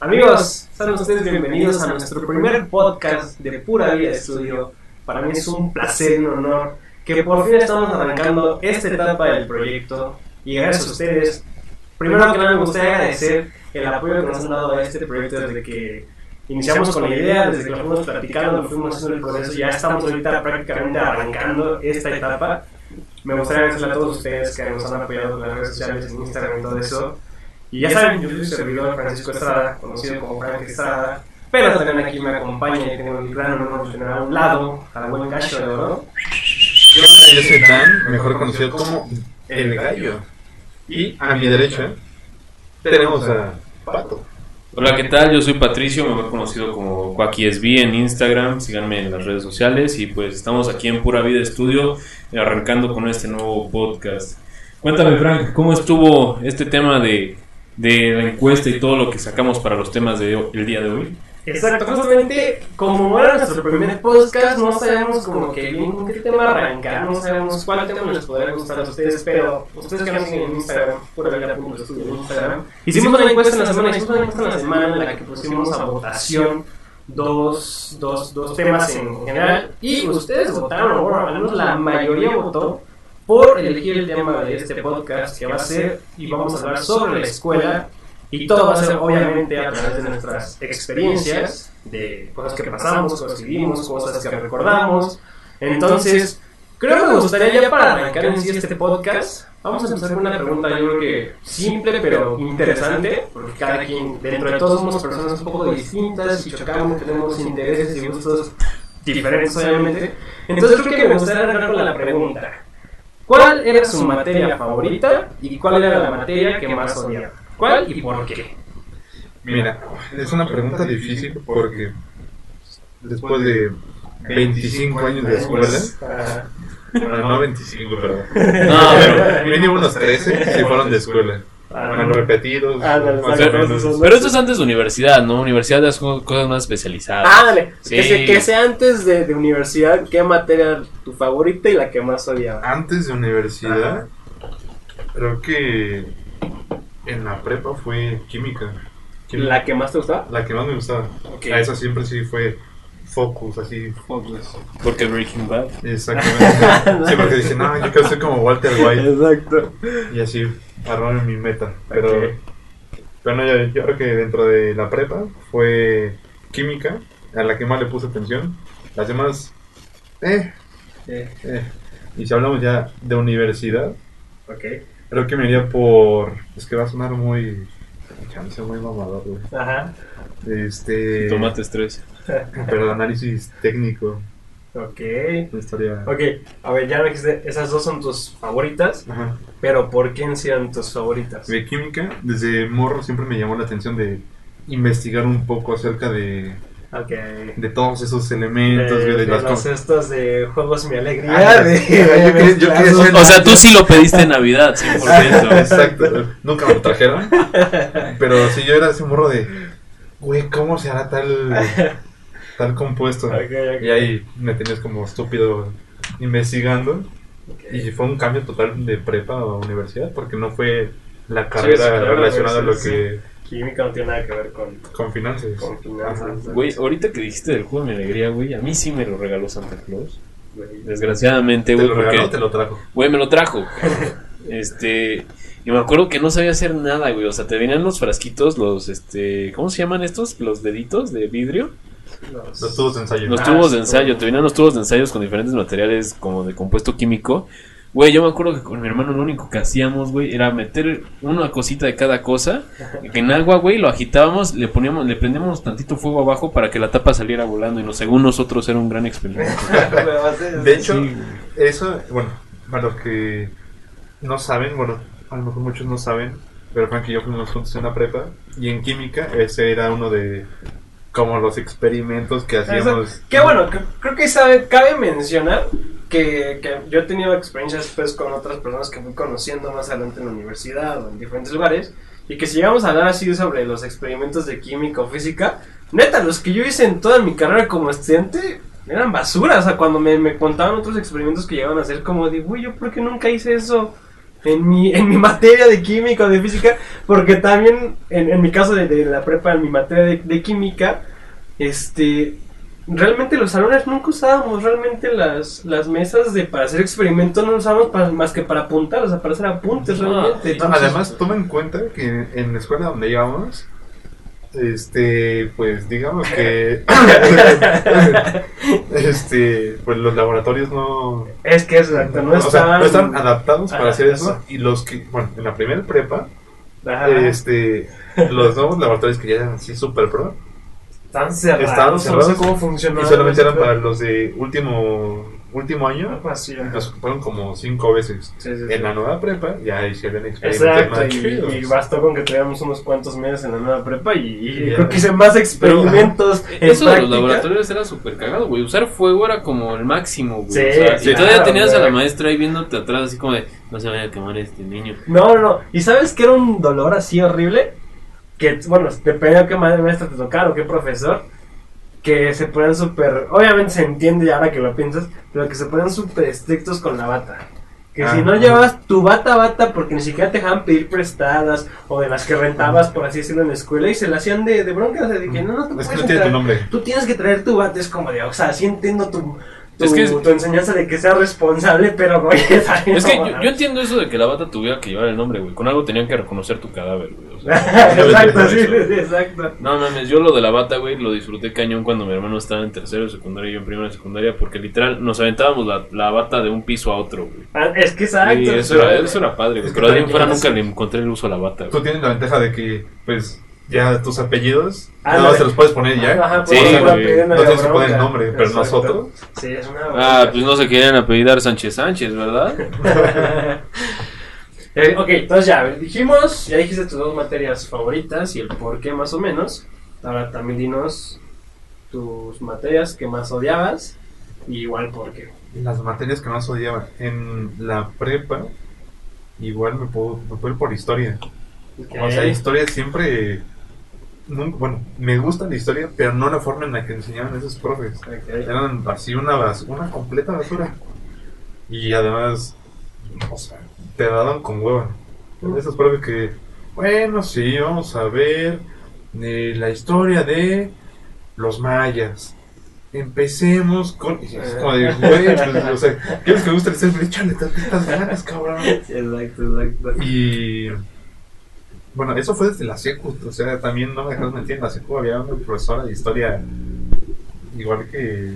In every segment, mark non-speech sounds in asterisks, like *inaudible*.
Amigos, sean ustedes bienvenidos a nuestro primer podcast de Pura Vida Estudio. Para mí es un placer un honor que por fin estamos arrancando esta etapa del proyecto y gracias a ustedes. Primero que nada me gustaría agradecer el apoyo que nos han dado a este proyecto desde que iniciamos con la idea, desde que lo fuimos platicando, lo fuimos haciendo el proceso, ya estamos ahorita prácticamente arrancando esta etapa. Me gustaría agradecerle a todos ustedes que nos han apoyado en las redes sociales, en Instagram y todo eso. Y ya saben, yo soy su servidor Francisco Estrada, conocido como Frank Estrada, pero también aquí me acompaña y tengo el gran honor de tener a un lado al buen Gacho de Oro. Yo soy Dan, mejor conocido como El Gallo. Y a mi derecha tenemos a Pato. Hola, ¿qué tal? Yo soy Patricio, mejor conocido como QuackieSB en Instagram. Síganme en las redes sociales y pues estamos aquí en Pura Vida Estudio arrancando con este nuevo podcast. Cuéntame, Frank, ¿cómo estuvo este tema de, de la encuesta y todo lo que sacamos para los temas del el día de hoy? Exacto, justamente como era nuestro primer podcast, no sabemos como que bien qué tema arrancar, no sabemos cuál tema les podría gustar a ustedes, pero ustedes que nos en Instagram, vida punto estudio en Instagram, hicimos una encuesta en la semana, hicimos una encuesta en la semana en la que pusimos a votación dos, dos, dos temas en general y ustedes votaron, o al menos la mayoría votó por elegir el tema de este podcast que va a ser y vamos a hablar sobre la escuela y todo va a ser obviamente a través de nuestras experiencias, de cosas que pasamos, cosas que vimos, cosas que recordamos. Entonces, creo que me gustaría ya para arrancar en sí este podcast, vamos a empezar con una pregunta yo creo que simple pero interesante, porque cada quien, dentro de todos somos personas un poco distintas y chocamos, tenemos intereses y gustos diferentes obviamente. Entonces creo que me gustaría arrancar con la pregunta. ¿Cuál era su materia favorita y cuál era la materia que más odiaba? ¿Cuál y por qué? Mira, es una pregunta difícil porque después de 25 años de escuela, bueno, *laughs* no 25, pero *laughs* No, pero, mínimo unos 13 si fueron de escuela. Bueno, repetidos. Ah, exacto, o menos. esos son- pero esto es antes de universidad, ¿no? Universidad es co- cosas más especializadas. Ándale, Sí. que, se- que sea antes de, de universidad, ¿qué materia tu favorita y la que más odiaba? Antes de universidad, creo que en la prepa fue química. Química. ¿La que más te gustaba? La que más me gustaba. Ok. A esa siempre sí fue focus, así. Porque Breaking Bad. Exactamente. *laughs* sí, porque dije, no, yo quiero ser como Walter White. Exacto. Y así, armaron mi meta. Pero, pero no, yo, yo creo que dentro de la prepa fue química, a la que más le puse atención. Las demás, eh, Eh, eh. Y si hablamos ya de universidad, ok. creo que me iría por. Es que va a sonar muy. Chance, muy mamador, güey. Ajá. Este. Tomate estrés. Pero análisis técnico. Ok. Historia. Ok, a ver, ya me dijiste, esas dos son tus favoritas, Ajá. pero ¿por qué eran tus favoritas? De química, desde morro siempre me llamó la atención de investigar un poco acerca de, Ok. de todos esos elementos, de, de, de las los estos de Juegos Mi Alegría. Ah, de, *laughs* yo quería- yo O sea, tú sí lo pediste en Navidad, 100%. Exacto, nunca me lo trajeron. Pero sí, yo era ese morro de, güey, ¿cómo se hará tal, tal compuesto? Y ahí me tenías como estúpido investigando. Y fue un cambio total de prepa a universidad, porque no fue la carrera sí, claro, relacionada a lo que. Química no tiene nada que ver con, con finanzas. con finanzas. Güey, ahorita que dijiste del juego de mi alegría, güey, a mí sí me lo regaló Santa Claus. Güey. Desgraciadamente, ¿Te güey, lo porque... regaló o te lo trajo? Güey, me lo trajo. *laughs* Este. Y me acuerdo que no sabía hacer nada, güey. O sea, te venían los frasquitos, los, este. ¿Cómo se llaman estos? Los deditos de vidrio. Los- Los tubos de ensayo. Los Ah, tubos de ensayo. Te venían los tubos de ensayos con diferentes materiales, como de compuesto químico. Güey, yo me acuerdo que con mi hermano lo único que hacíamos, güey, era meter una cosita de cada cosa. *laughs* En agua, güey, lo agitábamos, le poníamos, le prendíamos tantito fuego abajo para que la tapa saliera volando. Y no, según nosotros era un gran experimento. *laughs* De hecho, Sí, eso, bueno, para los que no saben, bueno, a lo mejor muchos no saben, pero Frank y yo fuimos juntos en la prepa. Y en química, ese era uno de como los experimentos que hacíamos. Qué bueno, cre- creo que sabe, cabe mencionar que, que yo he tenido experiencias pues, con otras personas que fui conociendo más adelante en la universidad o en diferentes lugares. Y que si llegamos a hablar así sobre los experimentos de química o física, neta, los que yo hice en toda mi carrera como estudiante eran basura. O sea, cuando me, me contaban otros experimentos que llegaban a hacer, como digo, uy, yo por qué nunca hice eso. en mi, en mi *laughs* materia de química o de física, porque también en, en mi caso de, de la prepa, en mi materia de, de química, este, realmente los salones nunca usábamos realmente las, las mesas de para hacer experimentos, no usábamos para- más que para apuntar, o sea, para hacer apuntes Ah, realmente. Entonces, Además, toma en cuenta que en la escuela donde íbamos, este, pues digamos que, *laughs* este, pues los laboratorios no, es que es exacto, no o sea, estaban, no están adaptados para hacer eso. eso. Y los que, bueno, en la primera prepa, Ajá, este, los nuevos laboratorios que ya eran así super pro, están cerrados, estaban no sé cerrados cómo funcionaba. y solamente eran para los de último, último año, así, ajá. nos ocuparon como cinco veces. Sí, sí, sí. En la nueva prepa ya hicieron experimentos Exacto, y, y bastó con que tuviéramos unos cuantos meses en la nueva prepa y, creo que hice más experimentos en Eso de los laboratorios era súper cagado, güey. Usar fuego era como el máximo, güey. Sí, o sea, sí, y todavía claro, tenías a la maestra ahí viéndote atrás, así como de, no se vaya a quemar este niño. No, no, no. ¿Y sabes que era un dolor así horrible? Que, bueno, depende de qué ma- maestra te tocara o qué profesor. Que se ponen súper. Obviamente se entiende ahora que lo piensas, pero que se ponen súper estrictos con la bata. Que si Ah, no ajá. llevabas tu bata bata porque ni siquiera te dejaban pedir prestadas o de las que rentabas, por así decirlo, en la escuela y se la hacían de, de bronca. O sea, de que no, no, tú Es que no tiene tu nombre. Tú tienes que traer tu bata, es como de, o sea, sí entiendo tu, tu, Es que es- tu enseñanza de que seas responsable, pero también Es que yo, yo entiendo eso de que la bata tuviera que llevar el nombre, güey. Con algo tenían que reconocer tu cadáver, güey. O sea, *laughs* exacto, sí, eso. sí, exacto. No mames, yo lo de la bata, güey, lo disfruté cañón cuando mi hermano estaba en tercero de secundaria y yo en primera de secundaria, porque literal nos aventábamos la, la bata de un piso a otro, güey. Ah, Es que exacto. Y eso era, eso era padre, güey. Es que Pero fuera nunca le encontré el uso a la bata, Tú güey. tienes la ventaja de que, pues, ya tus apellidos, Ah, no, te los puedes poner ya. Ajá, Sí, pues, se una No tienes que poner el nombre, pero nosotros. Sí, es una Ah, pues no se querían apellidar Sánchez Sánchez, ¿verdad? *laughs* Eh, ok, entonces ya, dijimos, ya dijiste tus dos materias favoritas y el por qué más o menos. Ahora también dinos tus materias que más odiabas y igual por qué. Las materias que más odiaba en la prepa, igual me puedo, me puedo ir por historia. O sea, historia siempre. Nunca- bueno, me gusta la historia, pero no la forma en la que enseñaban esos profes. Ok. Eran así una, una completa basura. Y además, o sea, te daban con hueva. Esos profes que, bueno, sí, vamos a ver eh, la historia de los mayas. Empecemos con. y es como de, *laughs* güey, pues, o sea, ¿quieres que me guste la historia? Échale tantas ganas, cabrón. Sí, *laughs* exacto, exacto. Y bueno, eso fue desde la secu, o sea, también no me dejas mentir, en la secu había una profesora de historia igual que,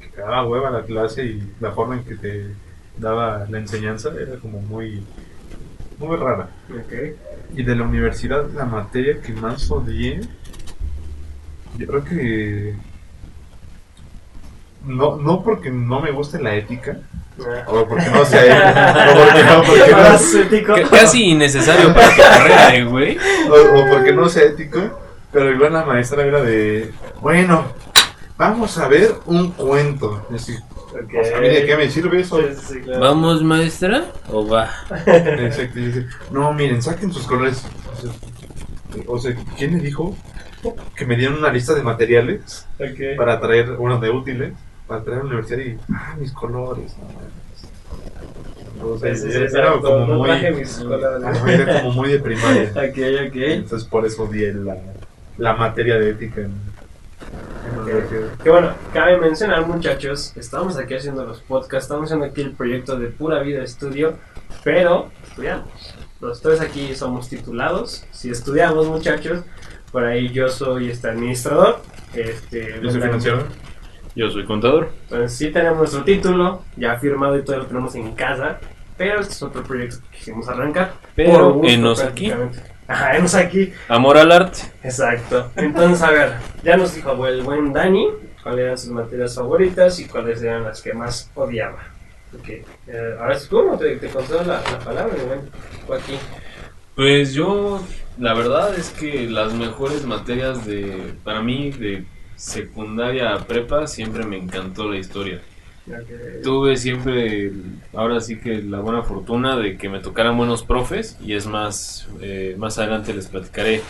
que te daba hueva la clase y la forma en que te daba la enseñanza era como muy muy rara. Ok. Y de la universidad, la materia que más odié, yo creo que no, no porque no me guste la ética. O porque no sea ética, o porque no, porque no- Más ético. C- Casi innecesario para tu carrera, eh, güey. o, o porque no sea ético, pero igual la maestra era de, bueno, vamos a ver un cuento. Así, Ok. o sea, ¿a mí ¿De qué me sirve eso? Sí, sí, sí, claro. ¿Vamos, maestra? ¿O va? Exacto, y dice, no, miren, saquen sus colores. O sea, ¿quién le dijo que me dieron una lista de materiales para traer, uno de útiles, para traer a la universidad y, ah, mis colores? no mames". O sea, Sí, sí, sí, era como no muy, era como de primaria. *laughs* Ok, ok. Entonces por eso odié la, la materia de ética en, universidad. Que bueno, cabe mencionar muchachos, estamos aquí haciendo los podcasts, estamos haciendo aquí el proyecto de Pura Vida Estudio, pero estudiamos. Los tres aquí somos titulados, si estudiamos muchachos, por ahí yo soy este administrador, este, Yo soy financiero. Yo soy contador. Entonces sí tenemos nuestro título, ya firmado y todo lo tenemos en casa, pero este es otro proyecto que quisimos arrancar. Pero gusto, enos aquí. Ajá, enos aquí. Amor al arte. Exacto. Entonces, a ver, ya nos dijo el buen Dani cuáles eran sus materias favoritas y cuáles eran las que más odiaba. Ok, eh, ahora es tú, ¿no? Te, te concedo la, la palabra, buen Joaquín. Pues yo, la verdad es que las mejores materias de, para mí, de secundaria a prepa, siempre me encantó la historia. Ok. Tuve siempre, ahora sí que la buena fortuna de que me tocaran buenos profes y es más, eh, más adelante les platicaré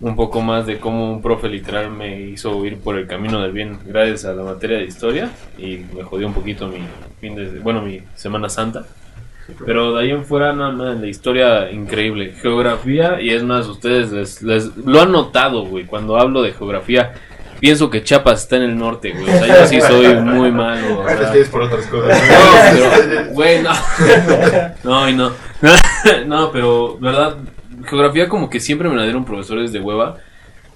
un poco más de cómo un profe literal me hizo ir por el camino del bien gracias a la materia de historia y me jodió un poquito mi fin de, bueno, mi Semana Santa. Pero de ahí en fuera, nada más, la historia increíble. Geografía, y es más, ustedes les, les- lo han notado, güey. Cuando hablo de geografía, pienso que Chiapas está en el norte, güey. O sea, yo sí soy muy malo. sea. por otras cosas. No, pero, güey, no. No, y no. *laughs* No, pero, verdad, geografía como que siempre me la dieron profesores de hueva.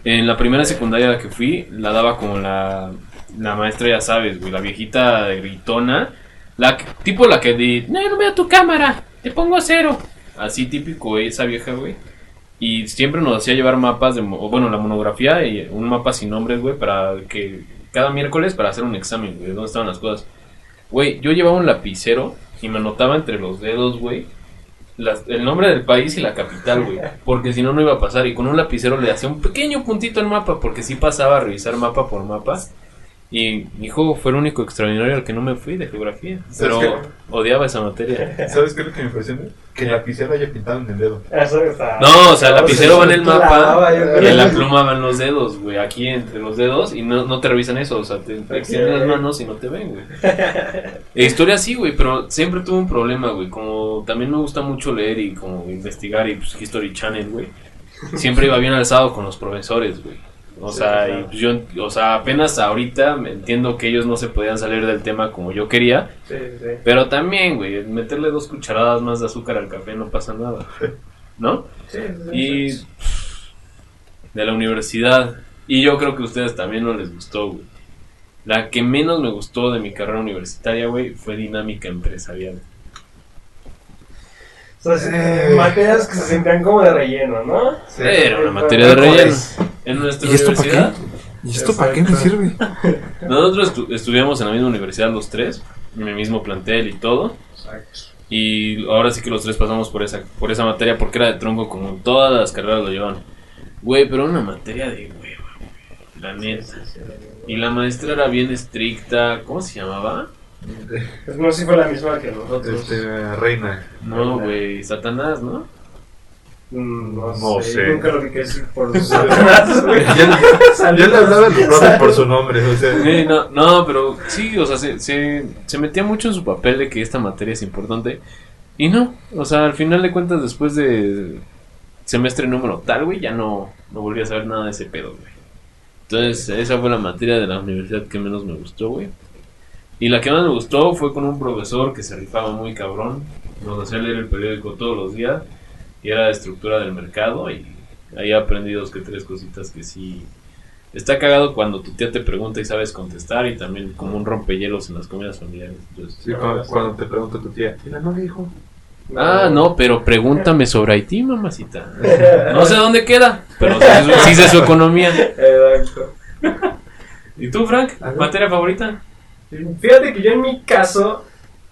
En la primera secundaria a la que fui, la daba como la, la maestra, ya sabes, güey, la viejita gritona. La, tipo la que di, no, no veo tu cámara, te pongo cero. Así típico, esa vieja, güey. Y siempre nos hacía llevar mapas, de, bueno, la monografía y un mapa sin nombres, güey, para que cada miércoles para hacer un examen, güey, de dónde estaban las cosas. Güey, yo llevaba un lapicero y me anotaba entre los dedos, güey, las- el nombre del país y la capital, güey. Porque si no, no iba a pasar. Y con un lapicero le hacía un pequeño puntito al mapa, porque sí pasaba a revisar mapa por mapa. Y mi hijo fue el único extraordinario al que no me fui de geografía. Pero ¿Sabes odiaba esa materia. ¿Sabes qué es lo que me impresiona? Que el lapicero haya pintado en el dedo. Eso está. No, o sea, el lapicero va en el mapa y en la pluma van los dedos, güey. Aquí entre los dedos y no, no te revisan eso. O sea, te, te extienden las manos y no te ven, güey. E historia sí, güey, pero siempre tuve un problema, güey. Como también me gusta mucho leer y como investigar y pues History Channel, güey. Siempre iba bien alzado con los profesores, güey. O Sí, sea, claro. y pues yo, o sea, apenas ahorita entiendo que ellos no se podían salir del tema como yo quería. Sí, sí. Pero también, güey, meterle dos cucharadas más de azúcar al café no pasa nada. ¿No? Sí. Y de la universidad. Y yo creo que a ustedes también no les gustó, güey. La que menos me gustó de mi carrera universitaria, güey, fue dinámica empresarial. O sea, sí, Eh. materias que se sentían como de relleno, ¿no? Sí. Era una materia de relleno. En nuestra ¿Y esto para qué? ¿Y esto para qué me sirve? *laughs* nosotros estu- estudiamos en la misma universidad los tres, en el mismo plantel y todo. Y ahora sí que los tres pasamos por esa, por esa materia porque era de tronco como todas las carreras lo llevan. Güey, pero era una materia de hueva, güey. La neta. Y la maestra era bien estricta. ¿Cómo se llamaba? No sé si fue la misma que nosotros. Este, reina. No, güey, Satanás, ¿no? Mm, No, No sé. sé. Nunca lo vi que decir por *laughs* sus Satanás, güey. Ya, ya le hablaba por su nombre, o sea. Sí, no, no, pero sí, o sea, se, se, se metía mucho en su papel de que esta materia es importante. Y no, o sea, al final de cuentas, después de semestre número tal, güey, ya no, no volví a saber nada de ese pedo, güey. Entonces, esa fue la materia de la universidad que menos me gustó, güey. Y la que más me gustó fue con un profesor que se rifaba muy cabrón. Nos hacía leer el periódico todos los días. Y era de estructura del mercado. Y ahí aprendí dos que tres cositas que sí. Está cagado cuando tu tía te pregunta y sabes contestar. Y también como un rompehielos en las comidas familiares. Entonces, Sí, cuando, cuando te pregunta tu tía, ¿y la novia, hijo? Ah, no, pero pregúntame sobre Haití, mamacita. *laughs* No sé dónde queda, pero sí, sé su- economía. Exacto. ¿Y tú, Frank? ¿Materia favorita? Fíjate que yo en mi caso,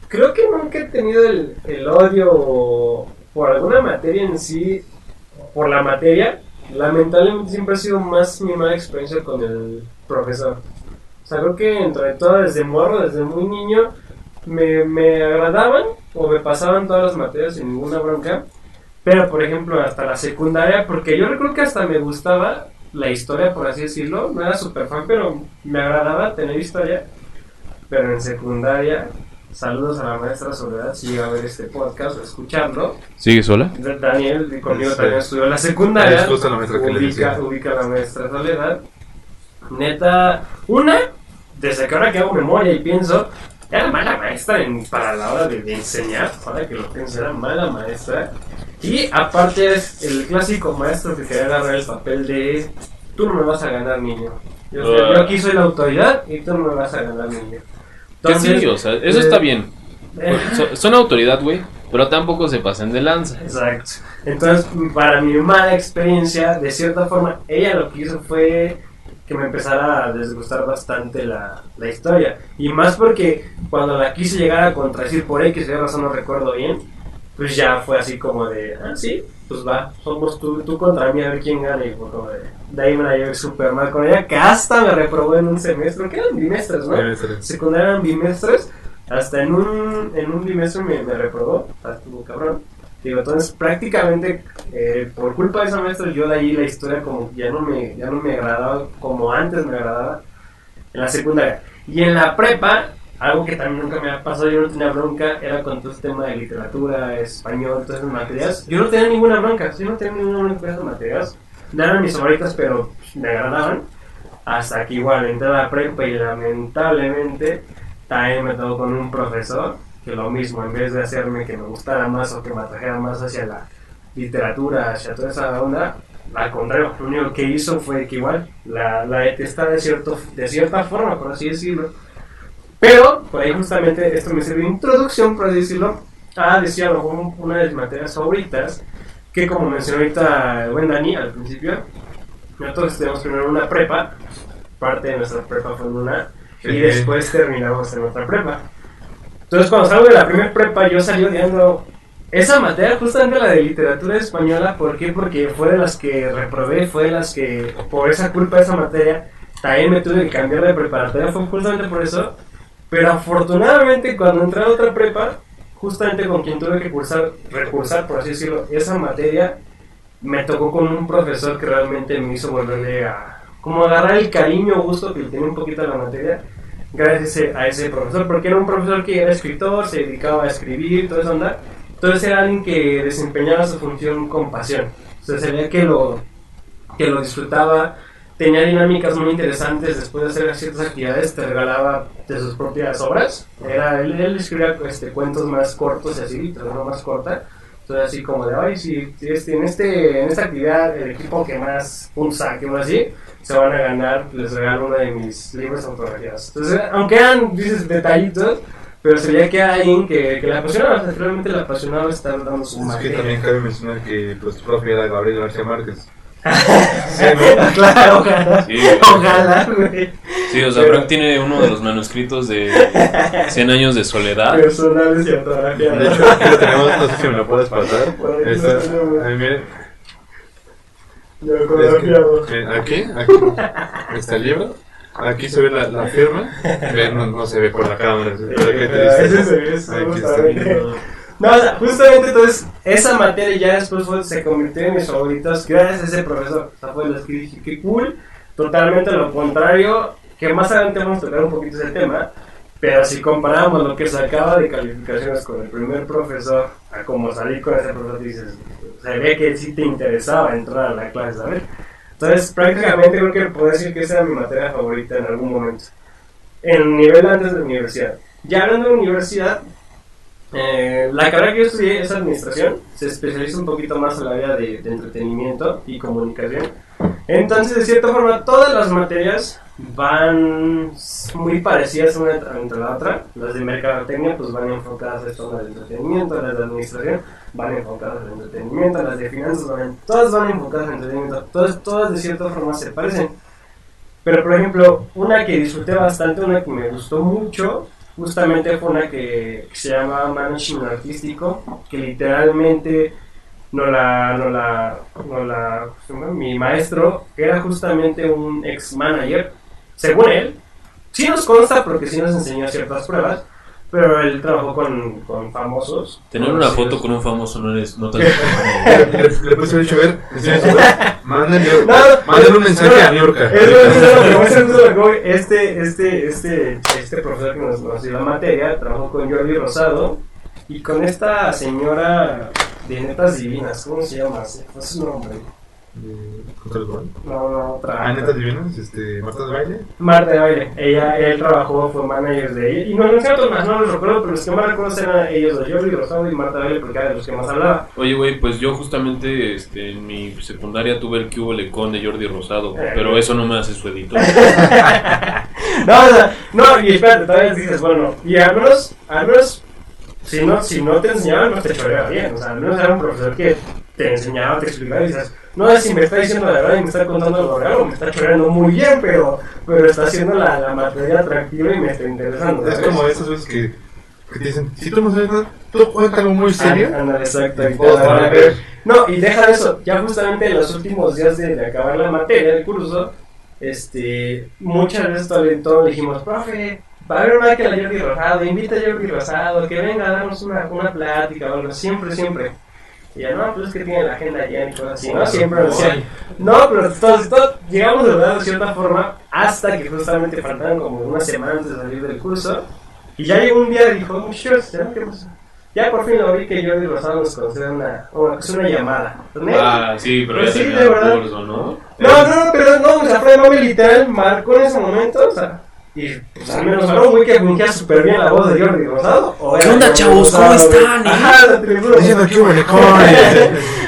creo que nunca he tenido el, odio por alguna materia en sí, por la materia. Lamentablemente siempre ha sido más mi mala experiencia con el profesor. O sea, creo que entre todo, desde morro, desde muy niño, me, me agradaban o me pasaban todas las materias sin ninguna bronca. Pero, por ejemplo, hasta la secundaria, porque yo recuerdo que hasta me gustaba la historia, por así decirlo. No era súper fan, pero me agradaba tener historia. Pero en secundaria, saludos a la maestra Soledad, si llega a ver este podcast o escucharlo. ¿Sigue sola? Daniel, conmigo Sí. también estudió en la secundaria. es justo la maestra que le ubica, ubica a la maestra Soledad. Neta, una, desde que ahora que hago memoria y pienso, era mala maestra en- para la hora de, de enseñar, ahora que lo pienso, era mala maestra. Y aparte es el clásico maestro que quería agarrar el papel de tú no me vas a ganar niño. Yo, yo aquí soy la autoridad y tú no me vas a ganar niño. Que sí, o sea, eso eh, está bien. eh, So- son autoridad, güey, pero tampoco se pasen de lanza. Exacto. Entonces, para mi mala experiencia, de cierta forma, ella lo que hizo fue que me empezara a desgustar bastante la, la historia. Y más porque cuando la quise llegar a contradecir por X, de razón no recuerdo bien, pues ya fue así como de, ah, sí, pues va, somos tú, tú contra mí a ver quién gana. Y fue como de, ahí me la llevé súper mal con ella, que hasta me reprobó en un semestre, que eran bimestres, ¿no? secundaria eran bimestres, hasta en un, en un bimestre me, me reprobó, estuvo cabrón. Digo, entonces prácticamente eh, por culpa de esa maestra yo de ahí la historia como ya no me, ya no me agradaba como antes me agradaba en la secundaria. Y en la prepa, algo que también nunca me ha pasado, yo no tenía bronca, era con todo este tema de literatura, español, todas esas materias. Yo no tenía ninguna bronca, yo no tenía ninguna bronca con esas materias. No eran mis favoritas, pero me agradaban. Hasta que igual entré a la prepa y lamentablemente también me tocó con un profesor que lo mismo, en vez de hacerme que me gustara más o que me atrajera más hacia la literatura, hacia toda esa onda, al contrario, lo único que hizo fue que igual la, la detestaba de, cierto, de cierta forma, por así decirlo. Pero, por ahí justamente esto me sirve de introducción, por así decirlo, a decir a lo mejor una de mis materias favoritas, que como mencionó ahorita el buen Dani al principio, nosotros tenemos primero una prepa, parte de nuestra prepa fue en una, y después terminamos en otra prepa. Entonces, cuando salgo de la primera prepa, yo salí odiando esa materia, justamente la de literatura española. ¿Por qué? Porque fue de las que reprobé, fue de las que, por esa culpa de esa materia, también me tuve que cambiar de preparatoria. Fue justamente por eso. Pero afortunadamente, cuando entré a otra prepa, justamente con quien tuve que cursar, recursar, por así decirlo, esa materia, me tocó con un profesor que realmente me hizo volverle a, como agarrar el cariño gusto que le tenía un poquito a la materia gracias a ese, profesor, porque era un profesor que era escritor, se dedicaba a escribir, toda esa onda. Entonces era alguien que desempeñaba su función con pasión. O sea, se veía que lo, que lo disfrutaba, tenía dinámicas muy interesantes después de hacer ciertas actividades, te regalaba de sus propias obras. Era, él, él escribía este, cuentos más cortos y así, no más corta. Entonces así como de, ay, si, si este, en, este, en esta actividad el equipo que más puntos saque o así, se van a ganar, les regalo uno de mis libros autografiados. Entonces, aunque eran, dices, detallitos, pero se veía que alguien que, que le apasionaba, o sea, realmente le apasionaba estar dando su Es que también cabe mencionar que pues, profe era Gabriel García Márquez. *laughs* claro, ojalá. Sí, Ojalá, güey. Sí, o sea, Frank tiene uno de los manuscritos de 100 años de soledad. Personales y De autografiados. hecho, aquí lo tenemos, no sé si me lo puedes pasar. *laughs* Ahí tenemos. ahí, miren, Y es que- miren, aquí, aquí está el libro. Aquí se ve la, la firma. No, no se ve por la cámara. Pero qué Pero ve, eso, Aquí está. justamente. No, o sea, justamente entonces, esa materia ya después fue- se convirtió en mis favoritas gracias a ese profesor. O sea, fue las que dije, qué cool. Totalmente lo contrario, que más adelante vamos a tocar un poquito ese tema. Pero si comparamos lo que sacaba de calificaciones con el primer profesor a como salí con ese profesor, dices, se ve que sí te interesaba entrar a la clase, ¿sabes? Entonces, prácticamente creo que puedo decir que esa era mi materia favorita en algún momento. En el nivel antes de la universidad. Ya hablando de universidad, eh, la carrera que yo estudié es administración, se especializa un poquito más en la área de, de entretenimiento y comunicación. Entonces, de cierta forma, todas las materias van muy parecidas una entre la otra. Las de mercadotecnia pues van enfocadas a esto del entretenimiento, las de administración van enfocadas al entretenimiento, las de finanzas van, todas van enfocadas al entretenimiento, todas, todas de cierta forma se parecen. Pero por ejemplo, una que disfruté bastante, una que me gustó mucho, justamente fue una que, se llama Management Artístico, que literalmente no la, no la, no la, mi maestro era justamente un ex manager, según él, sí nos consta porque sí nos enseñó ciertas pruebas, pero él trabajó con, con famosos. Tener una foto con un famoso no es no tan Le, *laughs* le puse el dicho, a ver, enséñame su web. Mándale, No, mándale un mensaje no, a Niurka. Es es es. Este, este, este, este profesor que nos, nos dio la materia trabajó con Jordi Rosado y con esta señora de netas divinas, ¿cómo se llama? No sé su nombre. ¿Contra el gol? No, no, otra. Ah, netas divinas, este, Marta de baile. Marta de baile. Ella, él trabajó, fue manager de ella. Y no, no sé otros más, no los recuerdo, pero los que más recuerdo eran ellos, dos, Jordi Rosado y Marta de baile, porque era de los que más hablaba. Oye, güey, pues yo justamente este, en mi secundaria tuve el cubo lecón de Jordi Rosado, pero eso no me hace su editor. *laughs* No, o sea, no, y espérate, todavía dices, bueno, y al menos, al menos, si no, si no te enseñaba, no te choreaba bien, o sea, al menos era un profesor que te enseñaba, te explicaba y dices, no sé si me está diciendo la verdad y me está contando lo real o me está choreando muy bien, pero, pero está haciendo la, la materia atractiva y me está interesando. Es como esas veces que, que te dicen, si tú no sabes nada, tú cuenta algo muy serio. Ah, exacto. y te van a ver. No, y deja de eso, ya justamente en los últimos días de, de acabar la materia del curso, este, muchas veces todavía todos le dijimos, profe, va a haber una que la Jordi Rosado, invita a Jordi Rosado, que venga a darnos una, una plática o algo, siempre, siempre. Y ya, no, pues es que tiene la agenda llena y cosas así, ¿no? Siempre nos decían, no, pero todos, todos llegamos a verdad de cierta forma hasta que justamente faltaban como una semana antes de salir del curso Y ya llegó un día y dijo, muchachos, ¿ya qué pasó? Ya por fin lo vi que Jordi Rosado nos concede una, una, es una llamada. Ah, sí, pero Pues ya sí, tenía de verdad. curso, ¿no? No, no, no, pero no, o sea, fue mami literal, marcó en ese momento, o sea, y pues al menos un güey que fingía súper bien la voz de Jordi Rosado. o ¿Qué onda, chavos? ¿Cómo están, eh? Ajá. Diciendo que hubo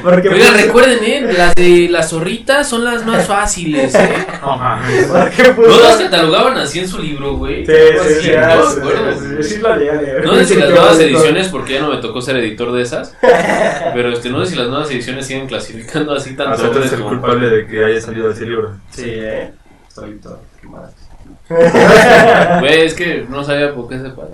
Porque *laughs* Oigan, pues, recuerden, ¿eh? Las de las zorritas son las más fáciles, ¿eh? *laughs* No mames. porque ¿No pues, las catalogaban así en su libro, güey? Sí, sí, así, sí, no me sí, acuerdo, sí, güey. sí, lo llegué a leer. No sé si *laughs* las nuevas ediciones, porque ya no me tocó ser editor de esas, pero este, no sé si las nuevas ediciones siguen clasificando así tanto Aceptas hombres el culpable de que haya salido ese libro. Sí, eh. Solito. qué mal. *laughs* Güey, es que no sabía por qué se paró.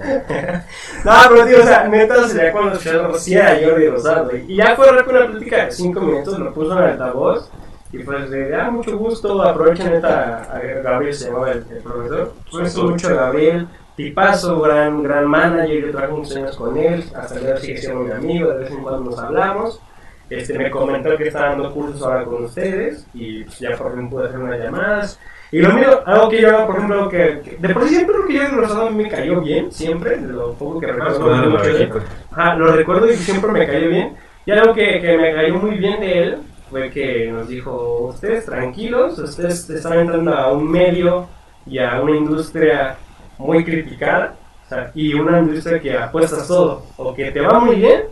No, pero tío, o sea, neta sería cuando escucharon sí era Jordi Rosado. Y ya fue rápido una plática de 5 minutos, lo puso en el altavoz. Y pues de ah, mucho gusto, aprovechen neta a Gabriel, se llamaba el, el profesor. Pues mucho a Gabriel, tipazo, gran, gran manager, yo trabajo muchos años con él, hasta el día de hoy sigue siendo mi amigo, de vez en cuando nos hablamos. Este, me comentó que está dando cursos ahora con ustedes y pues, ya por fin pude hacer unas llamadas. Y lo mío, algo que yo hago, por ejemplo, que, que- de por sí siempre lo que yo he Rosado a mí me cayó bien, siempre, de lo poco que recuerdo. la mucho. Ajá, lo recuerdo y siempre me cayó bien. Y algo que, que me cayó muy bien de él fue que nos dijo, ustedes tranquilos, ustedes están entrando a un medio y a una industria muy criticada, o sea, y una industria que apuestas todo, o que te va muy bien,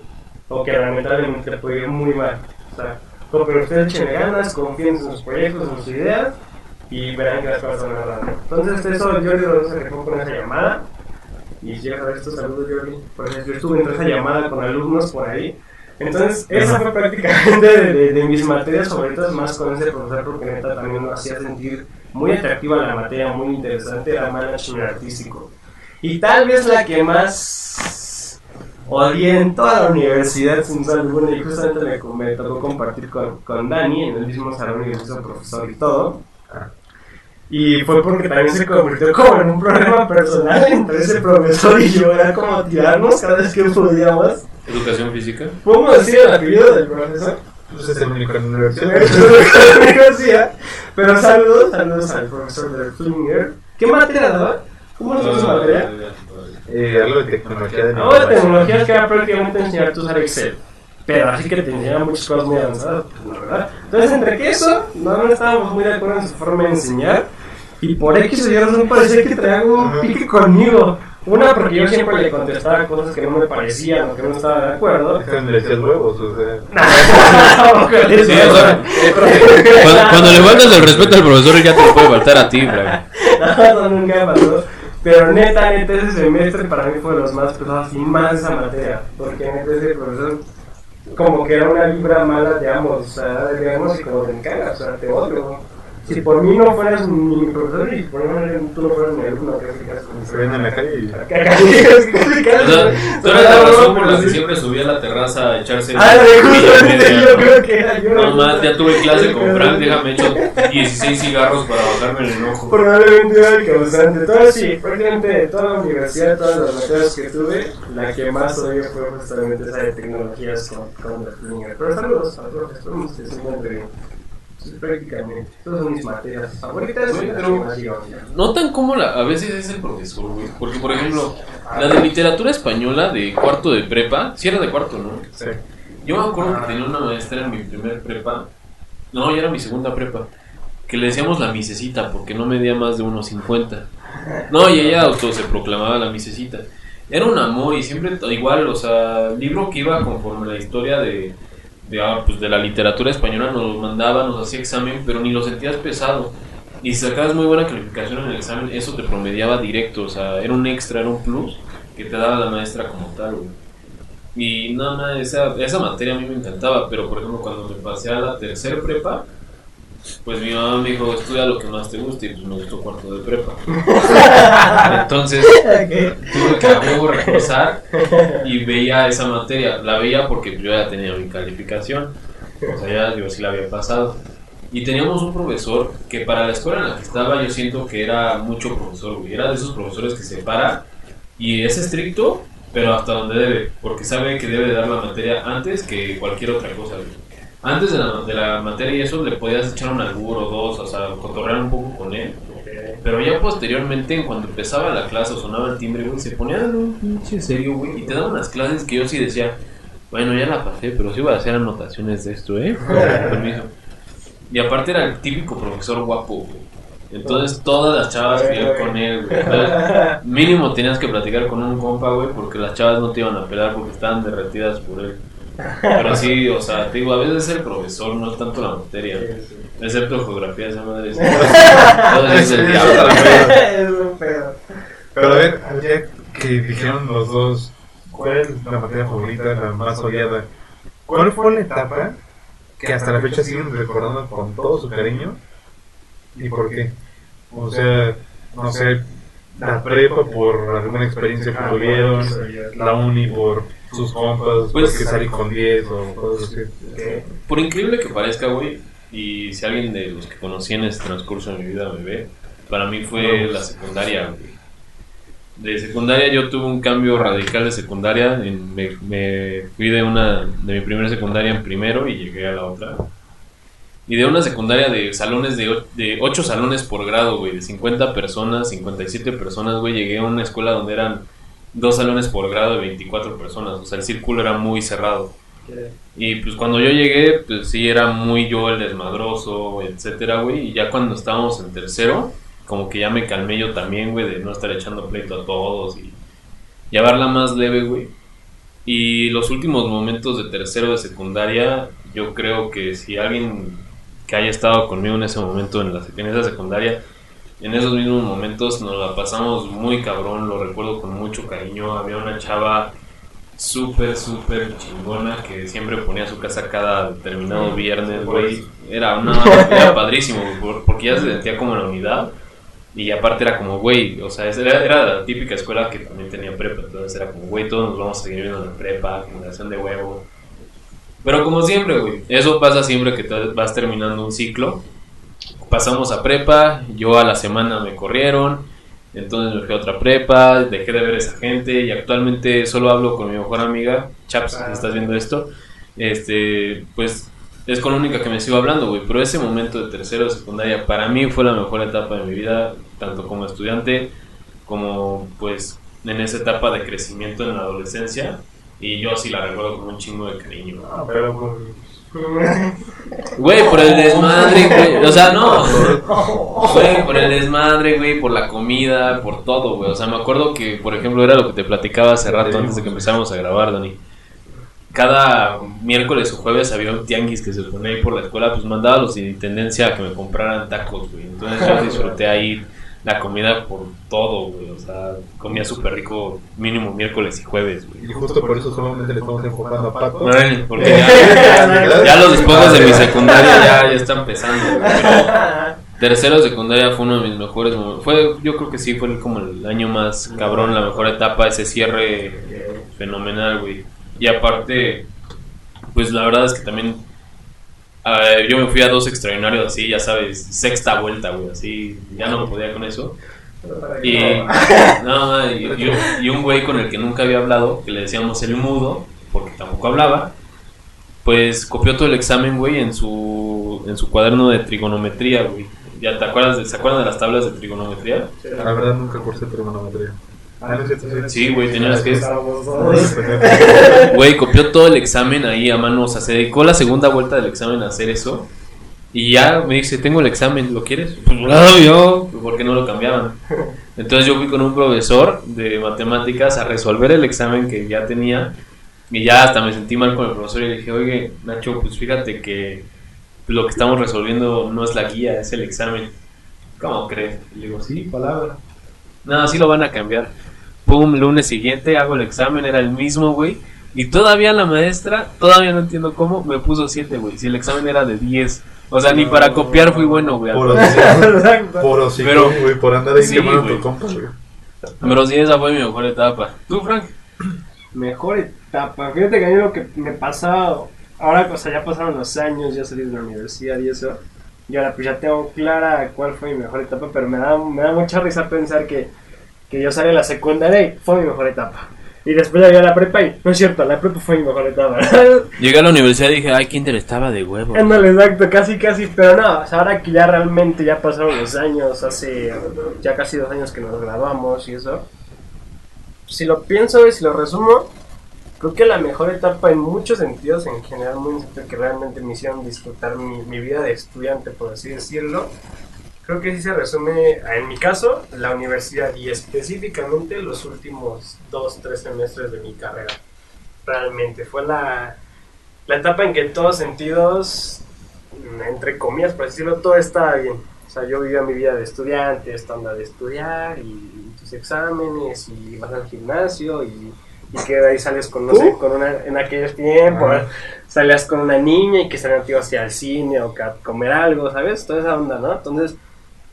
o que lamentablemente te puede ir muy mal. O sea, pero ustedes echen ganas, confíen en sus proyectos, en sus ideas, y verán que las cosas van a dar. Entonces, eso Jordi lo se dejó con esa llamada. Y si a ver estos saludos, Jordi. Ejemplo, yo estuve en esa llamada con alumnos por ahí. Entonces, esa fue prácticamente de, de- de mis materias favoritas, más con ese profesor, porque neta también nos hacía sentir muy atractiva la materia, muy interesante, era management artístico. Y tal vez la que más odié en toda la universidad, sin duda alguna, y justamente me, me tocó compartir con, con Dani en el mismo salón y el mismo profesor y todo. Y fue porque también se convirtió como en un problema personal entre ese profesor y yo, era como tirarnos cada vez que podíamos. ¿Educación física? ¿Podemos decir el apellido del profesor? Pues es el único en la universidad. la universidad. Pero saludos, saludos al profesor de Flinger. ¿Qué materia daba? ¿Cómo se llama su materia? Eh, algo de tecnología de No, de tecnologías que era prácticamente enseñarte a usar Excel. Pero así que te enseñaba muchas cosas muy avanzadas, pues, la verdad. Entonces, entre que eso, no, no estábamos muy de acuerdo en su forma de enseñar. Y por X o Y razón parecía que traía un pique conmigo. Una, porque yo siempre le contestaba cosas que no me parecían o que no estaba de acuerdo. Déjame le decías huevos, o sea. *laughs* Cuando, cuando le faltas el respeto al profesor, ya te puede faltar a ti, Brian. *laughs* No, no, nunca pasó. Pero neta, neta, ese semestre para mí fue de los más pesados y más esa materia. Porque neta, ese profesor, como que era una vibra mala de ambos. O sea, de ambos y como te encagas, o sea, te odio. Si por mí no fueras ni mi profesor y por mí no, tú no fueras mi alumno, que te Se ven en la calle y. *laughs* O sea, tú eres la razón por la que siempre subía a la terraza a echarse. Ah, de yo ¿no? creo que era yo. No más, ya tuve clase con Frank, déjame hecho 16 cigarros para bajarme el enojo. Probablemente era el causante. Todo sí, prácticamente de toda la universidad, todas las materias que tuve, la que más odié fue justamente esa de tecnologías con, con Flinger. Pero saludos al profesor, que se prácticamente. Todas son mis materias favoritas Oye, pero-. Notan cómo la, a veces es el profesor, güey. Porque, por ejemplo, la de literatura española de cuarto de prepa, si era de cuarto, ¿no? Sí. Yo me acuerdo que tenía una maestra en mi primer prepa. No, ya era mi segunda prepa. Que le decíamos la misecita porque no medía más de 1.50. No, y ella auto se proclamaba la misecita. Era un amor y siempre igual, o sea, libro que iba conforme la historia de, de, pues, de la literatura española nos mandaba, nos hacía examen, pero ni lo sentías pesado. Y si sacabas muy buena calificación en el examen, eso te promediaba directo, o sea, era un extra, era un plus que te daba la maestra como tal, güey. Y nada más, esa, esa materia a mí me encantaba, pero por ejemplo, cuando me pasé a la tercer prepa, pues mi mamá me dijo, estudia lo que más te guste, y pues me gustó cuarto de prepa. *laughs* Entonces, tuve que a huevo y veía esa materia. La veía porque yo ya tenía mi calificación, o sea, ya yo sí la había pasado. Y teníamos un profesor que para la escuela en la que estaba yo siento que era mucho profesor, güey. Era de esos profesores que se para y es estricto, pero hasta donde debe, porque sabe que debe dar la materia antes que cualquier otra cosa, güey. Antes de la, de la materia y eso le podías echar un albur o dos, o sea, cotorrear un poco con él. Pero ya posteriormente, cuando empezaba la clase o sonaba el timbre, güey, se ponían un pinche serio, güey, y te daban unas clases que yo sí decía, bueno, ya la pasé, pero sí voy a hacer anotaciones de esto, ¿eh? *laughs* Con permiso. Y aparte era el típico profesor guapo, güey. Entonces todas las chavas querían con él, güey. Entonces, mínimo tenías que platicar con un compa, güey, porque las chavas no te iban a pelar porque estaban derretidas por él. Pero sí, o sea, te digo, a veces es el profesor, no es tanto la materia. Excepto geografía, esa madre es. *laughs* Entonces es el diablo. es un pedo. Pero a ver, ya que dijeron los dos, ¿cuál es la materia favorita, la más odiada? ¿Cuál fue la etapa que hasta la fecha siguen recordando con todo su cariño? ¿Y por qué? O sea, no sé, la prepa por alguna experiencia que tuvieron, la uni por sus compas, Pues- porque salí con 10 o cosas así. Por increíble que parezca, güey, y si alguien de los que conocí en este transcurso de mi vida me ve, para mí fue la secundaria, güey. De secundaria yo tuve un cambio radical de secundaria. me, me fui de una de mi primera secundaria en primero y llegué a la otra. Y de una secundaria de salones de, de 8 salones por grado, güey, de 50 personas, 57 personas, güey, llegué a una escuela donde eran dos salones por grado de 24 personas. O sea, el círculo era muy cerrado. Y pues cuando yo llegué, pues sí era muy yo el desmadroso, etcétera, güey. Y ya cuando estábamos en tercero, como que ya me calmé yo también, güey, de no estar echando pleito a todos y llevarla más leve, güey. Y los últimos momentos de tercero de secundaria, yo creo que si alguien que haya estado conmigo en ese momento, en, la, en esa secundaria, en esos mismos momentos nos la pasamos muy cabrón, lo recuerdo con mucho cariño. Había una chava súper, súper chingona que siempre ponía su casa cada determinado viernes, güey. Era, una, *laughs* era padrísimo, porque ya se sentía como en la unidad. Y aparte era como, güey, o sea, era, era la típica escuela que también tenía prepa. Entonces era como, güey, todos nos vamos a seguir viendo en la prepa, generación de huevo. Pero como siempre, güey, eso pasa siempre que te vas terminando un ciclo. Pasamos a prepa, yo a la semana me corrieron, entonces me fui a otra prepa, dejé de ver a esa gente y actualmente solo hablo con mi mejor amiga, Chaps, si estás viendo esto, este, pues es con la única que me sigo hablando, güey, pero ese momento de tercero de secundaria para mí fue la mejor etapa de mi vida, tanto como estudiante como pues en esa etapa de crecimiento en la adolescencia y yo sí la recuerdo con un chingo de cariño. Ah, pero por- Güey, por el *laughs* desmadre, güey. O sea, no. *laughs* Güey, por el desmadre, güey, por la comida, por todo, güey. O sea, me acuerdo que, por ejemplo, era lo que te platicaba hace rato antes de que empezáramos a grabar, Dani. Cada miércoles o jueves había un tianguis que se ponía ahí por la escuela, pues mandaba a los de intendencia a que me compraran tacos, güey. Entonces yo *laughs* disfruté ahí la comida por todo, güey. O sea, comía súper rico mínimo miércoles y jueves, güey. Y justo por eso solamente le estamos enfocando a Paco. Órale, Porque *laughs* ya, ya los despojos de mi secundaria ya, ya están pesando, güey, pero tercero secundaria fue uno de mis mejores momentos. Fue, yo creo que sí, fue como el año más cabrón, la mejor etapa, ese cierre fenomenal, güey. Y aparte, pues la verdad es que también eh, yo me fui a dos extraordinarios así, ya sabes, sexta vuelta, güey, así, ya no podía con eso. Y, *laughs* no, y, y un- y un güey con el que nunca había hablado, que le decíamos el mudo, porque tampoco hablaba, pues copió todo el examen, güey, en su, en su cuaderno de trigonometría, güey. ¿Ya te acuerdas de, ¿Se acuerdan de las tablas de trigonometría? La verdad nunca cursé trigonometría. Ah, no Sí, güey, tenías que... sí. Güey, copió todo el examen ahí a mano, o sea, se dedicó la segunda vuelta del examen a hacer eso. Y ya me dice, tengo el examen, ¿lo quieres? Pues claro, *laughs* yo, ¿por qué no lo cambiaban? Entonces yo fui con un profesor de matemáticas a resolver el examen que ya tenía. Y ya hasta me sentí mal con el profesor y le dije, oye, Nacho, pues fíjate que lo que estamos resolviendo no es la guía, es el examen. ¿Cómo crees? Y le digo, sí, palabra. No, sí lo van a cambiar. Pum, lunes siguiente hago el examen, era el mismo, güey. Y todavía la maestra, todavía no entiendo cómo, me puso 7, güey. Si el examen era de 10. O sea, ni para copiar fui bueno, güey. Por *laughs* Pero- güey, por andar ahí Sí, quemando güey. tu compa, güey. Pero sí, esa fue mi mejor etapa. ¿Tú, Frank? Mejor etapa. Fíjate que a mí lo que me pasa ahora, o sea, ya pasaron los años, ya salí de la universidad y eso. Y ahora pues ya tengo clara cuál fue mi mejor etapa, pero me da, me da mucha risa pensar que, que yo salí de la secundaria y fue mi mejor etapa. Y después llegué a la prepa y no es cierto, la prepa fue mi mejor etapa. *laughs* Llegué a la universidad y dije, ay, Kinder estaba de huevo. Ándale, exacto, casi, casi, pero no, o sea, ahora que ya realmente ya pasaron los años, hace ya casi dos años que nos graduamos y eso, si lo pienso y si lo resumo, creo que la mejor etapa en muchos sentidos, en general, muy que realmente me hicieron disfrutar mi, mi vida de estudiante, por así decirlo, creo que sí se resume, en mi caso, la universidad y específicamente los últimos dos, tres semestres de mi carrera. Realmente fue la, la etapa en que en todos sentidos, entre comillas, por decirlo, todo estaba bien. O sea, yo vivía mi vida de estudiante, esta onda de estudiar y, tus exámenes y vas al gimnasio y, y que de ahí sales con, no sé, con una, en aquellos tiempos, Ajá. salías con una niña y que salían te ibas al cine o a comer algo, ¿sabes? Toda esa onda, ¿no? Entonces,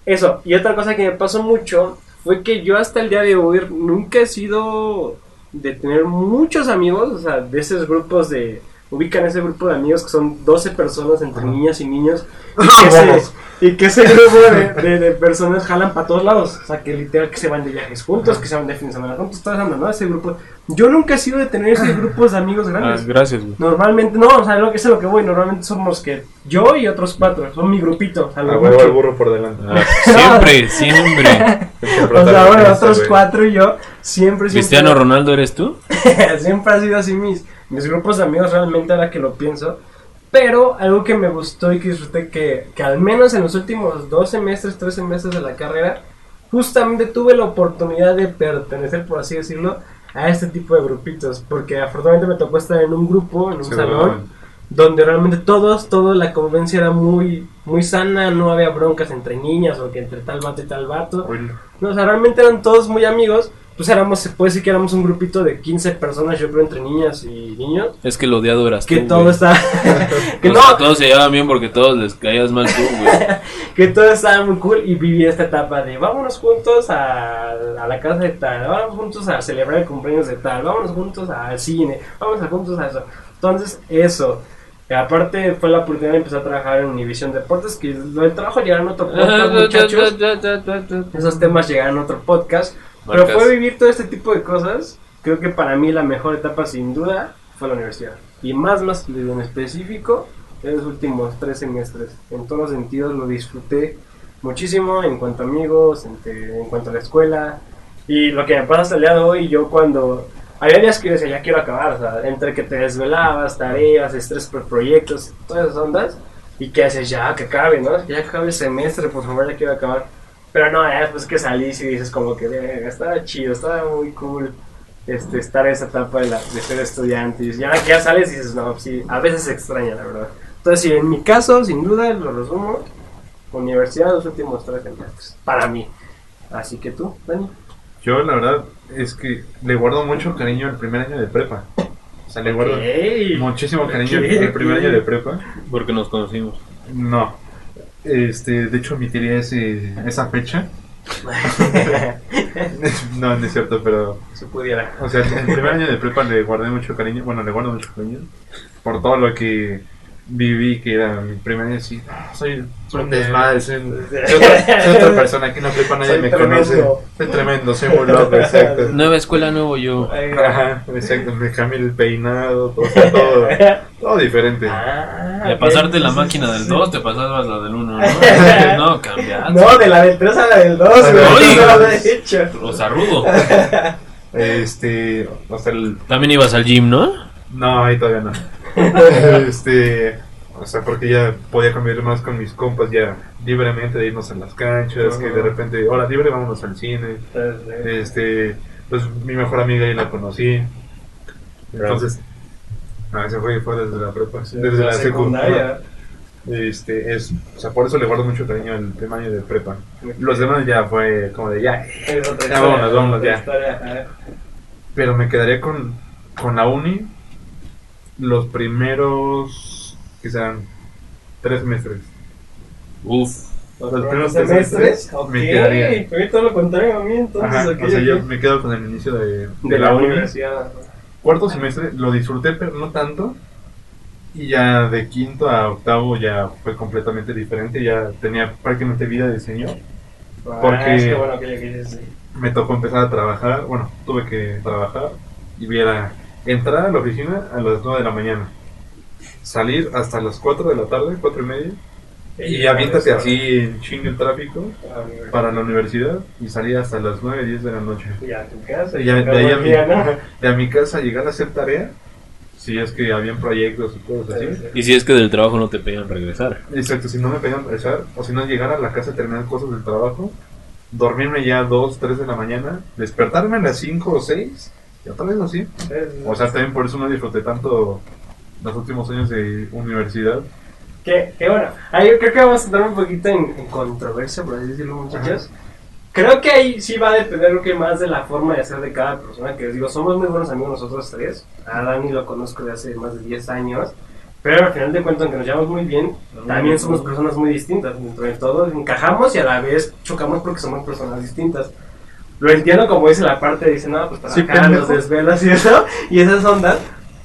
eso. Y otra cosa que me pasó mucho fue que yo hasta el día de hoy nunca he sido de tener muchos amigos, o sea, de esos grupos de... Ubican ese grupo de amigos que son 12 personas entre niñas y niños *laughs* y que, ese, y que ese grupo de, de- de personas jalan para todos lados. O sea, que literal que se van de viajes juntos, que se van de fin de semana juntos, toda esa onda, ¿no? Ese grupo. Yo nunca he sido de tener ese *laughs* grupos de amigos Ah, grandes. gracias, güey. Normalmente, no, o sea, lo que es a lo que voy, normalmente somos que yo y otros cuatro, son mi grupito. O sea, A lo huevo mucho. al burro por delante. Ah, siempre, *laughs* siempre. O sea, bueno, otros cuatro y yo siempre, siempre ¿Cristiano Ronaldo eres tú? siempre ha sido así mis, mis grupos de amigos realmente ahora que lo pienso. Pero algo que me gustó y que disfruté que, que al menos en los últimos dos semestres, tres semestres de la carrera, justamente tuve la oportunidad de pertenecer, por así decirlo, a este tipo de grupitos. Porque afortunadamente me tocó estar en un grupo, en un Sí, salón, bueno. donde realmente todos, toda la convivencia era muy, muy sana, no había broncas entre niñas o que entre tal vato y tal vato. No, o sea, realmente eran todos muy amigos. Pues éramos, se puede decir que éramos un grupito de 15 personas, yo creo, entre niñas y niños. Es que el odiado eras Que tú, todo güey. está. *laughs* que O no, sea, todos se llevaban bien porque todos les caías mal tú, güey. *laughs* que todo estaba muy cool y viví esta etapa de vámonos juntos a, a la casa de tal, vámonos juntos a celebrar el cumpleaños de tal, vámonos juntos al cine, vámonos juntos a eso. Entonces, eso. Aparte fue la oportunidad de empezar a trabajar en Univision Deportes, que lo del trabajo llegaron *laughs* a otro podcast, muchachos. Esos temas llegaron a otro podcast. Pero fue vivir todo este tipo de cosas. Creo que para mí la mejor etapa, sin duda, fue la universidad. Y más, más en específico, en los últimos tres semestres. En todos los sentidos lo disfruté muchísimo en cuanto a amigos, en, en cuanto a la escuela. Y lo que me pasa hasta el día de hoy, yo cuando. Había días que decía, ya quiero acabar, o sea, entre que te desvelabas, tareas, estrés por proyectos, todas esas ondas, y que haces, ya, que acabe, ¿no? Ya acabe el semestre, por favor, ya quiero acabar. Pero no, ya después que salís y dices como que "Verga, estaba chido, estaba muy cool este, estar en esa etapa de, la, de ser estudiante. Y que ya sales dices, no, sí, a veces se extraña, la verdad. Entonces, sí, en mi caso, sin duda, lo resumo, universidad los últimos tres semestres, para mí. Así que tú, Dani. Yo, la verdad, es que le guardo mucho cariño al primer año de prepa. O sea, le guardo muchísimo cariño al primer año de prepa. Porque nos conocimos. No. Este, de hecho, omitiría ese, esa fecha. *laughs* no, no es cierto, pero. si pudiera. O sea, el primer año de prepa le guardé mucho cariño. Bueno, le guardo mucho cariño. Por todo lo que viví, que era mi primer año. Sí, "Ah, soy, soy un desmadre, soy, un- *laughs* soy otra, soy otra *laughs* persona. En la prepa nadie Soy me tremendo. conoce. Soy tremendo, soy muy loco, *laughs* exacto. Nueva escuela, nuevo yo. Ajá, exacto, me cambié el peinado, todo, o sea, todo, todo diferente. Ah, Y a pasarte la sí, máquina sí, del sí. 2, te pasabas la del 1, ¿no? No, cambiaste. No, de la del 3 a la del 2, güey. Ay, No lo güey. he hecho. O sea, rudo. Este, o sea, el, También ibas al gym, ¿no? no, ahí todavía no. *laughs* Este, o sea, porque ya podía convivir más con mis compas ya libremente de irnos a las canchas, que de repente, hora libre, vámonos al cine. Este, pues mi mejor amiga ahí la conocí. Entonces, ah, ese fue, fue desde la prepa, desde la secundaria. Este, es, o sea, por eso le guardo mucho cariño al primer año de prepa. Los demás ya fue como de ya, vámonos, vámonos, ya. pero me quedaría con, con la uni los primeros, que serán tres meses. Uf. Los primeros semestres, semestres ok. me quedaría. Fue todo lo contrario a mí, entonces. Ajá, ok, o sea, yo me quedo con el inicio de, de de la, la uni. universidad. Cuarto semestre lo disfruté, pero no tanto. Y ya de quinto a octavo ya fue completamente diferente. Ya tenía prácticamente vida de diseño. Porque- Ah, es que bueno que ya que dices, sí. Me tocó empezar a trabajar. Bueno, tuve que trabajar. y viera entrar a la oficina a las 9 de la mañana, salir hasta las 4 de la tarde, 4 y media, y aviéntate así en chingo el tráfico para la universidad y salir hasta las 9, 10 de la noche. Ya a tu casa. Y ya- de, ahí a mi, día, ¿no? de a mi casa llegar a hacer tarea, si es que habían proyectos y cosas así. Y si es que del trabajo no te pegan regresar. Exacto, si no me pedían regresar, o si no llegar a la casa a terminar cosas del trabajo, dormirme ya 2, 3 de la mañana, despertarme a las 5 o 6, y otra vez así. O sea, también por eso no disfruté tanto los últimos años de universidad. Que, que bueno, ahí yo creo que vamos a entrar un poquito en, en controversia, por así decirlo, muchachos. Creo que ahí sí va a depender, creo que más de la forma de ser de cada persona. Que les digo, somos muy buenos amigos nosotros tres. A Dani lo conozco de hace más de 10 años. Pero al final de cuentas, aunque nos llevamos muy bien, también somos personas muy distintas. Dentro de todo, encajamos y a la vez chocamos porque somos personas distintas. Lo entiendo como dice la parte, dice, no, pues para Sí, nos desvelas y eso, y esas ondas.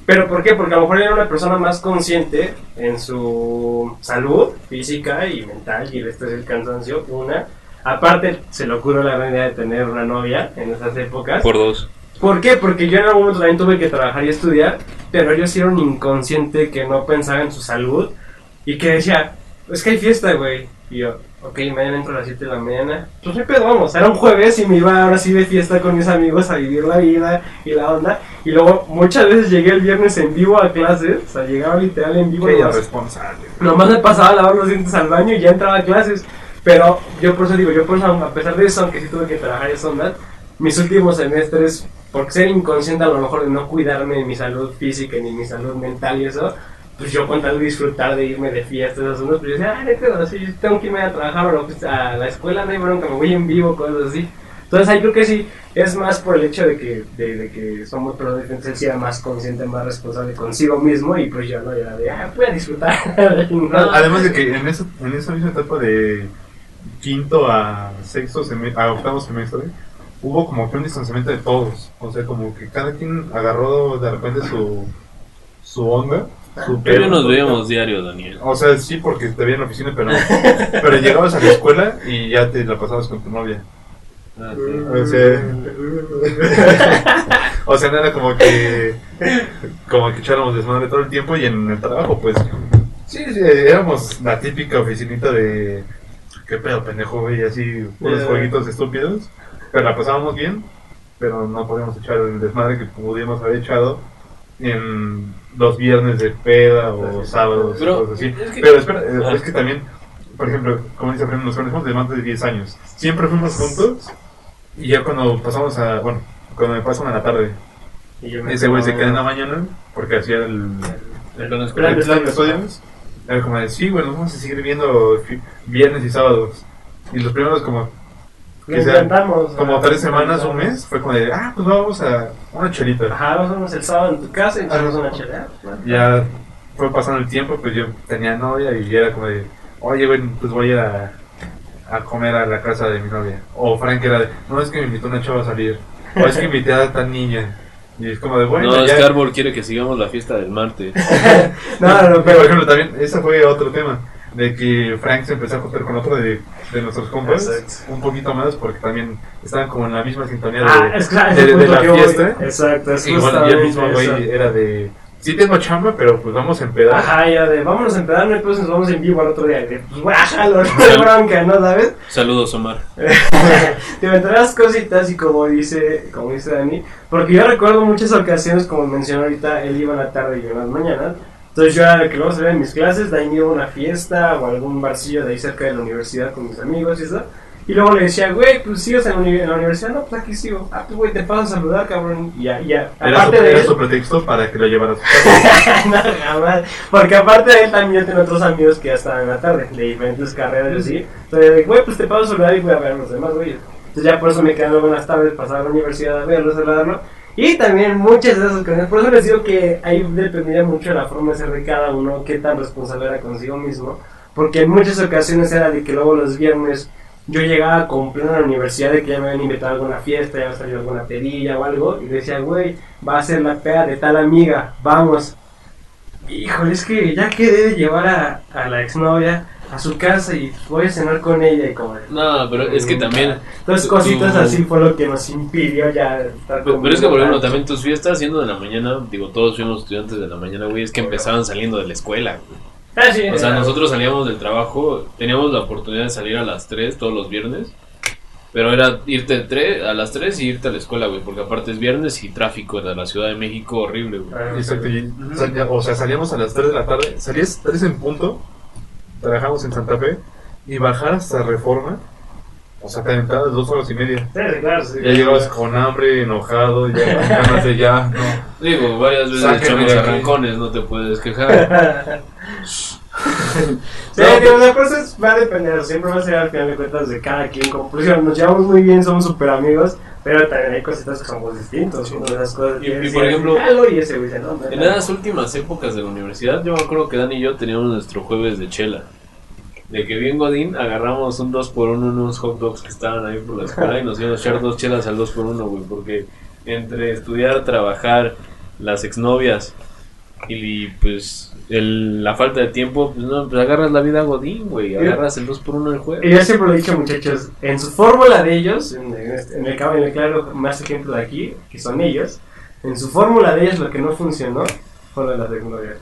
¿Pero por qué? Porque a lo mejor era una persona más consciente en su salud física y mental y el estrés y el cansancio, una. Aparte, se le ocurrió la gran idea de tener una novia en esas épocas. Por dos. ¿Por qué? Porque yo en algún momento también tuve que trabajar y estudiar, pero yo sí era un inconsciente que no pensaba en su salud y que decía, es que hay fiesta, güey. Y yo, ok, mañana entro a las 7 de la mañana. Pues pedo, vamos. Era un jueves y me iba ahora sí de fiesta con mis amigos a vivir la vida y la onda. Y luego muchas veces llegué el viernes en vivo a clases, o sea, llegaba literal en vivo. Nomás- irresponsable. Nomás me pasaba a lavar los dientes al baño y ya entraba a clases. Pero yo por eso digo, yo por eso, a pesar de eso, aunque sí tuve que trabajar en ondas, mis últimos semestres, por ser inconsciente a lo mejor de no cuidarme de mi salud física ni mi salud mental y eso, pues yo con tal de disfrutar de irme de fiestas, esas ondas, pues yo decía, ah, no hay pedo, sí, tengo que irme a trabajar o sea, a la escuela, no hay bronca, me voy en vivo, cosas así. Entonces ahí creo que sí, es más por el hecho de que, de, de que somos personas sí era más consciente, más responsable consigo mismo y pues yo no era de, ah, voy a disfrutar. *laughs* Además de que en, esa en esa misma etapa de quinto a sexto semestre, a octavo semestre, hubo como que un distanciamiento de todos. O sea, como que cada quien agarró de repente su, su onda. Pero nos veíamos diario, Daniel. O sea, sí, porque te veía en la oficina, pero, pero llegabas a la escuela y ya te la pasabas con tu novia. O sea, *laughs* o sea, no era como que como que echáramos desmadre todo el tiempo y en el trabajo, pues. Sí, sí, éramos la típica oficinita de qué pedo, pendejo, güey, y así, unos jueguitos estúpidos, pero la pasábamos bien, pero no podíamos echar el desmadre que pudiéramos haber echado en los viernes de peda o sábados, Pero, cosas así. es que- Pero espera, es que también, por ejemplo, como dice Fran, nos conocemos de más de 10 años. Siempre fuimos juntos y ya cuando pasamos a, bueno, cuando me pasan a la tarde, Y yo me ese güey se queda en la mañana porque hacía el, El plan el escolar. plan de estudios. Era como de, sí, güey, nos vamos a seguir viendo viernes y sábados. Y los primeros como, que intentamos, como ah, tres semanas, un mes, fue como de, ah, pues vamos a una chelita. Ajá, vamos el sábado en tu casa y echamos una chela. Ya fue pasando el tiempo, pues yo tenía novia y era como de, oye, güey, pues voy a, a comer a la casa de mi novia. O Frank era de, no, es que me invitó una chava a salir. O es que invité a tal niña. Y es como de, bueno, no, ya. es que Arbol quiere que sigamos la fiesta del martes. *laughs* *laughs* No, no, Pero, por pero. ejemplo, también, ese fue otro tema. De que Frank se empezó a juntar con otro de, de nuestros compas. Exacto. Un poquito más, porque también estaban como en la misma sintonía de, Ah, es claro, de- de punto la voy. fiesta. Exacto, es Y bueno, y el mismo güey era de, sí tengo chamba, pero pues vamos a empedar. Ajá, ya de vámonos a empezar, no, pues nos vamos en vivo al otro día. Y de, pues bájalo, no hay bronca, ¿no sabes? Saludos, Omar. *laughs* te meterás cositas y como dice, como dice Dani, porque yo recuerdo muchas ocasiones, como mencionó ahorita, él iba en la tarde y yo en las mañanas. Entonces yo era el que luego salía en mis clases, de ahí me iba a una fiesta o algún barcillo de ahí cerca de la universidad con mis amigos y eso. Y luego le decía, güey, pues sigues en la, uni- en la universidad, no, pues aquí sigo. Ah, pues güey, te paso a saludar, cabrón. Y ya, ya. Era, su, Aparte de era él, su pretexto para que lo llevara a *laughs* su casa. no, jamás. Porque aparte de él también yo tengo otros amigos que ya estaban en la tarde, de diferentes carreras y así. Entonces, güey, pues te paso a saludar y voy a ver a los demás, güey. Entonces ya por eso me quedan algunas tardes pasar a la universidad a verlo, saludarlo. Y también muchas de esas por eso les digo que ahí dependía mucho de la forma de ser de cada uno, qué tan responsable era consigo mismo. Porque en muchas ocasiones era de que luego los viernes yo llegaba con pleno a la universidad de que ya me habían invitado a alguna fiesta, ya había salido alguna pedilla o algo, y decía, güey, va a ser la peda de tal amiga, vamos. Híjole, es que ya quedé de llevar a, a la exnovia, a su casa y voy a cenar con ella y como... No, pero es que también. Entonces tú- cositas tú- así fue lo que nos impidió ya estar Pero, es que, por ejemplo, también tus fiestas siendo de la mañana, digo, todos fuimos estudiantes de la mañana, güey, es que empezaban saliendo de la escuela, güey. Ah, sí, O sea, nosotros salíamos del trabajo, teníamos la oportunidad de salir a las 3 todos los viernes, pero era irte a las 3 y irte a la escuela, güey, porque aparte es viernes y tráfico de la Ciudad de México horrible, güey. Ah, Exacto, y o sea, salíamos a las 3 de la tarde, salías 3 en punto, trabajamos en Santa Fe, y bajar hasta Reforma, o sea, te dos horas y media. Sí, claro, sí. Ya llegabas con hambre, enojado, ya *laughs* ganas de ya, no. Digo, varias veces echamos arrancones, no te puedes quejar. *laughs* Sí, digo, la cosa es- va a depender, siempre va a ser al final de cuentas de cada quien. Ejemplo, nos llevamos muy bien, somos súper amigos, pero también hay cositas que somos distintos. Una de las cosas Y- y por ejemplo, y ese güey no, no, En no. esas últimas épocas de la universidad, yo me acuerdo que Dani y yo teníamos nuestro jueves de chela. De que bien Godín agarramos un 2x1 unos hot dogs que estaban ahí por la escuela y nos íbamos a echar dos chelas al 2x1, güey, porque entre estudiar, trabajar, las exnovias y pues el- la falta de tiempo, pues no, pues agarras la vida Godín, güey, agarras el 2x1 el Y jueves. yo siempre lo he dicho, muchachos, en su fórmula de ellos, en, en este- el, cabo- en el claro más ejemplo de aquí, que son ellos, en su fórmula de ellos lo que no funcionó fue lo de las exnovias.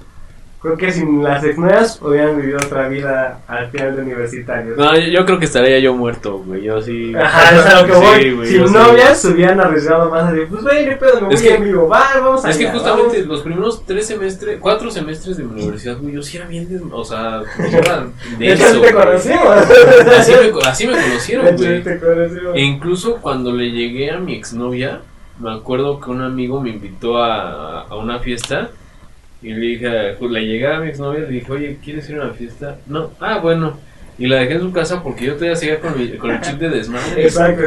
Creo que sin las exnovias hubieran vivido otra vida al final de universitarios. No, yo, yo creo que estaría yo muerto, güey, yo sí. Ajá, es a lo que *laughs* Sí, voy. güey, Sin sí. novias se hubieran arriesgado más de, pues güey, no pedo, me Es voy que- en vivo, va, vamos a Es que justamente los primeros tres semestres, cuatro semestres de mi universidad, güey, yo sí era bien, des- o sea, *laughs* De así te conocimos. Así me, así me conocieron, *laughs* güey. te conocimos. E incluso cuando le llegué a mi exnovia, me acuerdo que un amigo me invitó a, a una fiesta y le dije, pues le llegué a mi exnovia y le dije, oye, ¿quieres ir a una fiesta? No, ah, bueno. Y la dejé en su casa porque yo todavía seguía con, mi- con el chip de desmadre. *laughs* Exacto.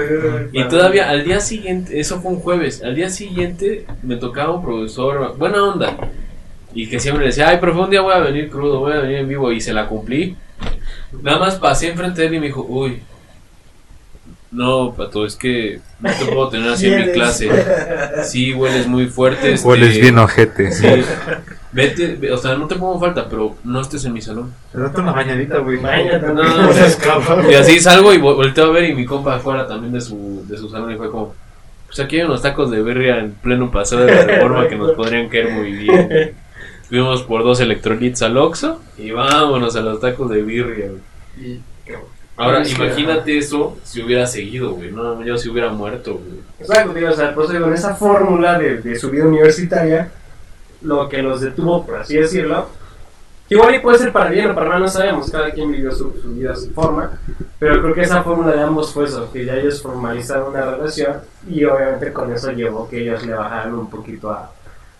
Y todavía al día siguiente, eso fue un jueves, al día siguiente me tocaba un profesor, buena onda, y que siempre decía, ay, profe, un día voy a venir crudo, voy a venir en vivo, y se la cumplí. Nada más pasé enfrente de él y me dijo, uy, no, pato, es que no te puedo tener así en mi clase. Sí, hueles muy fuerte. este, Hueles bien ojete. Sí, vete, ve- o sea, no te pongo falta, pero no estés en mi salón. Date una bañadita, güey. Bañate, No, *laughs* No cabrón. Y así salgo y vo- volteo a ver y mi compa afuera también de su, de su salón y fue como, pues aquí hay unos tacos de birria en pleno paseo de la reforma que nos podrían caer muy bien. *laughs* Fuimos por dos electrolits al Oxxo y vámonos a los tacos de birria. güey. Y- Ahora, Sí, imagínate eso si hubiera seguido, güey. No, yo si hubiera muerto, güey. Exacto, digo, o sea, por eso digo, en esa fórmula de, de su vida universitaria, lo que los detuvo, por así decirlo, igual y puede ser para bien o para mal, no sabemos, cada quien vivió su, su vida a su forma, pero creo que esa fórmula de ambos fue eso, que ya ellos formalizaron una relación y obviamente con eso llevó que ellos le bajaran un poquito a,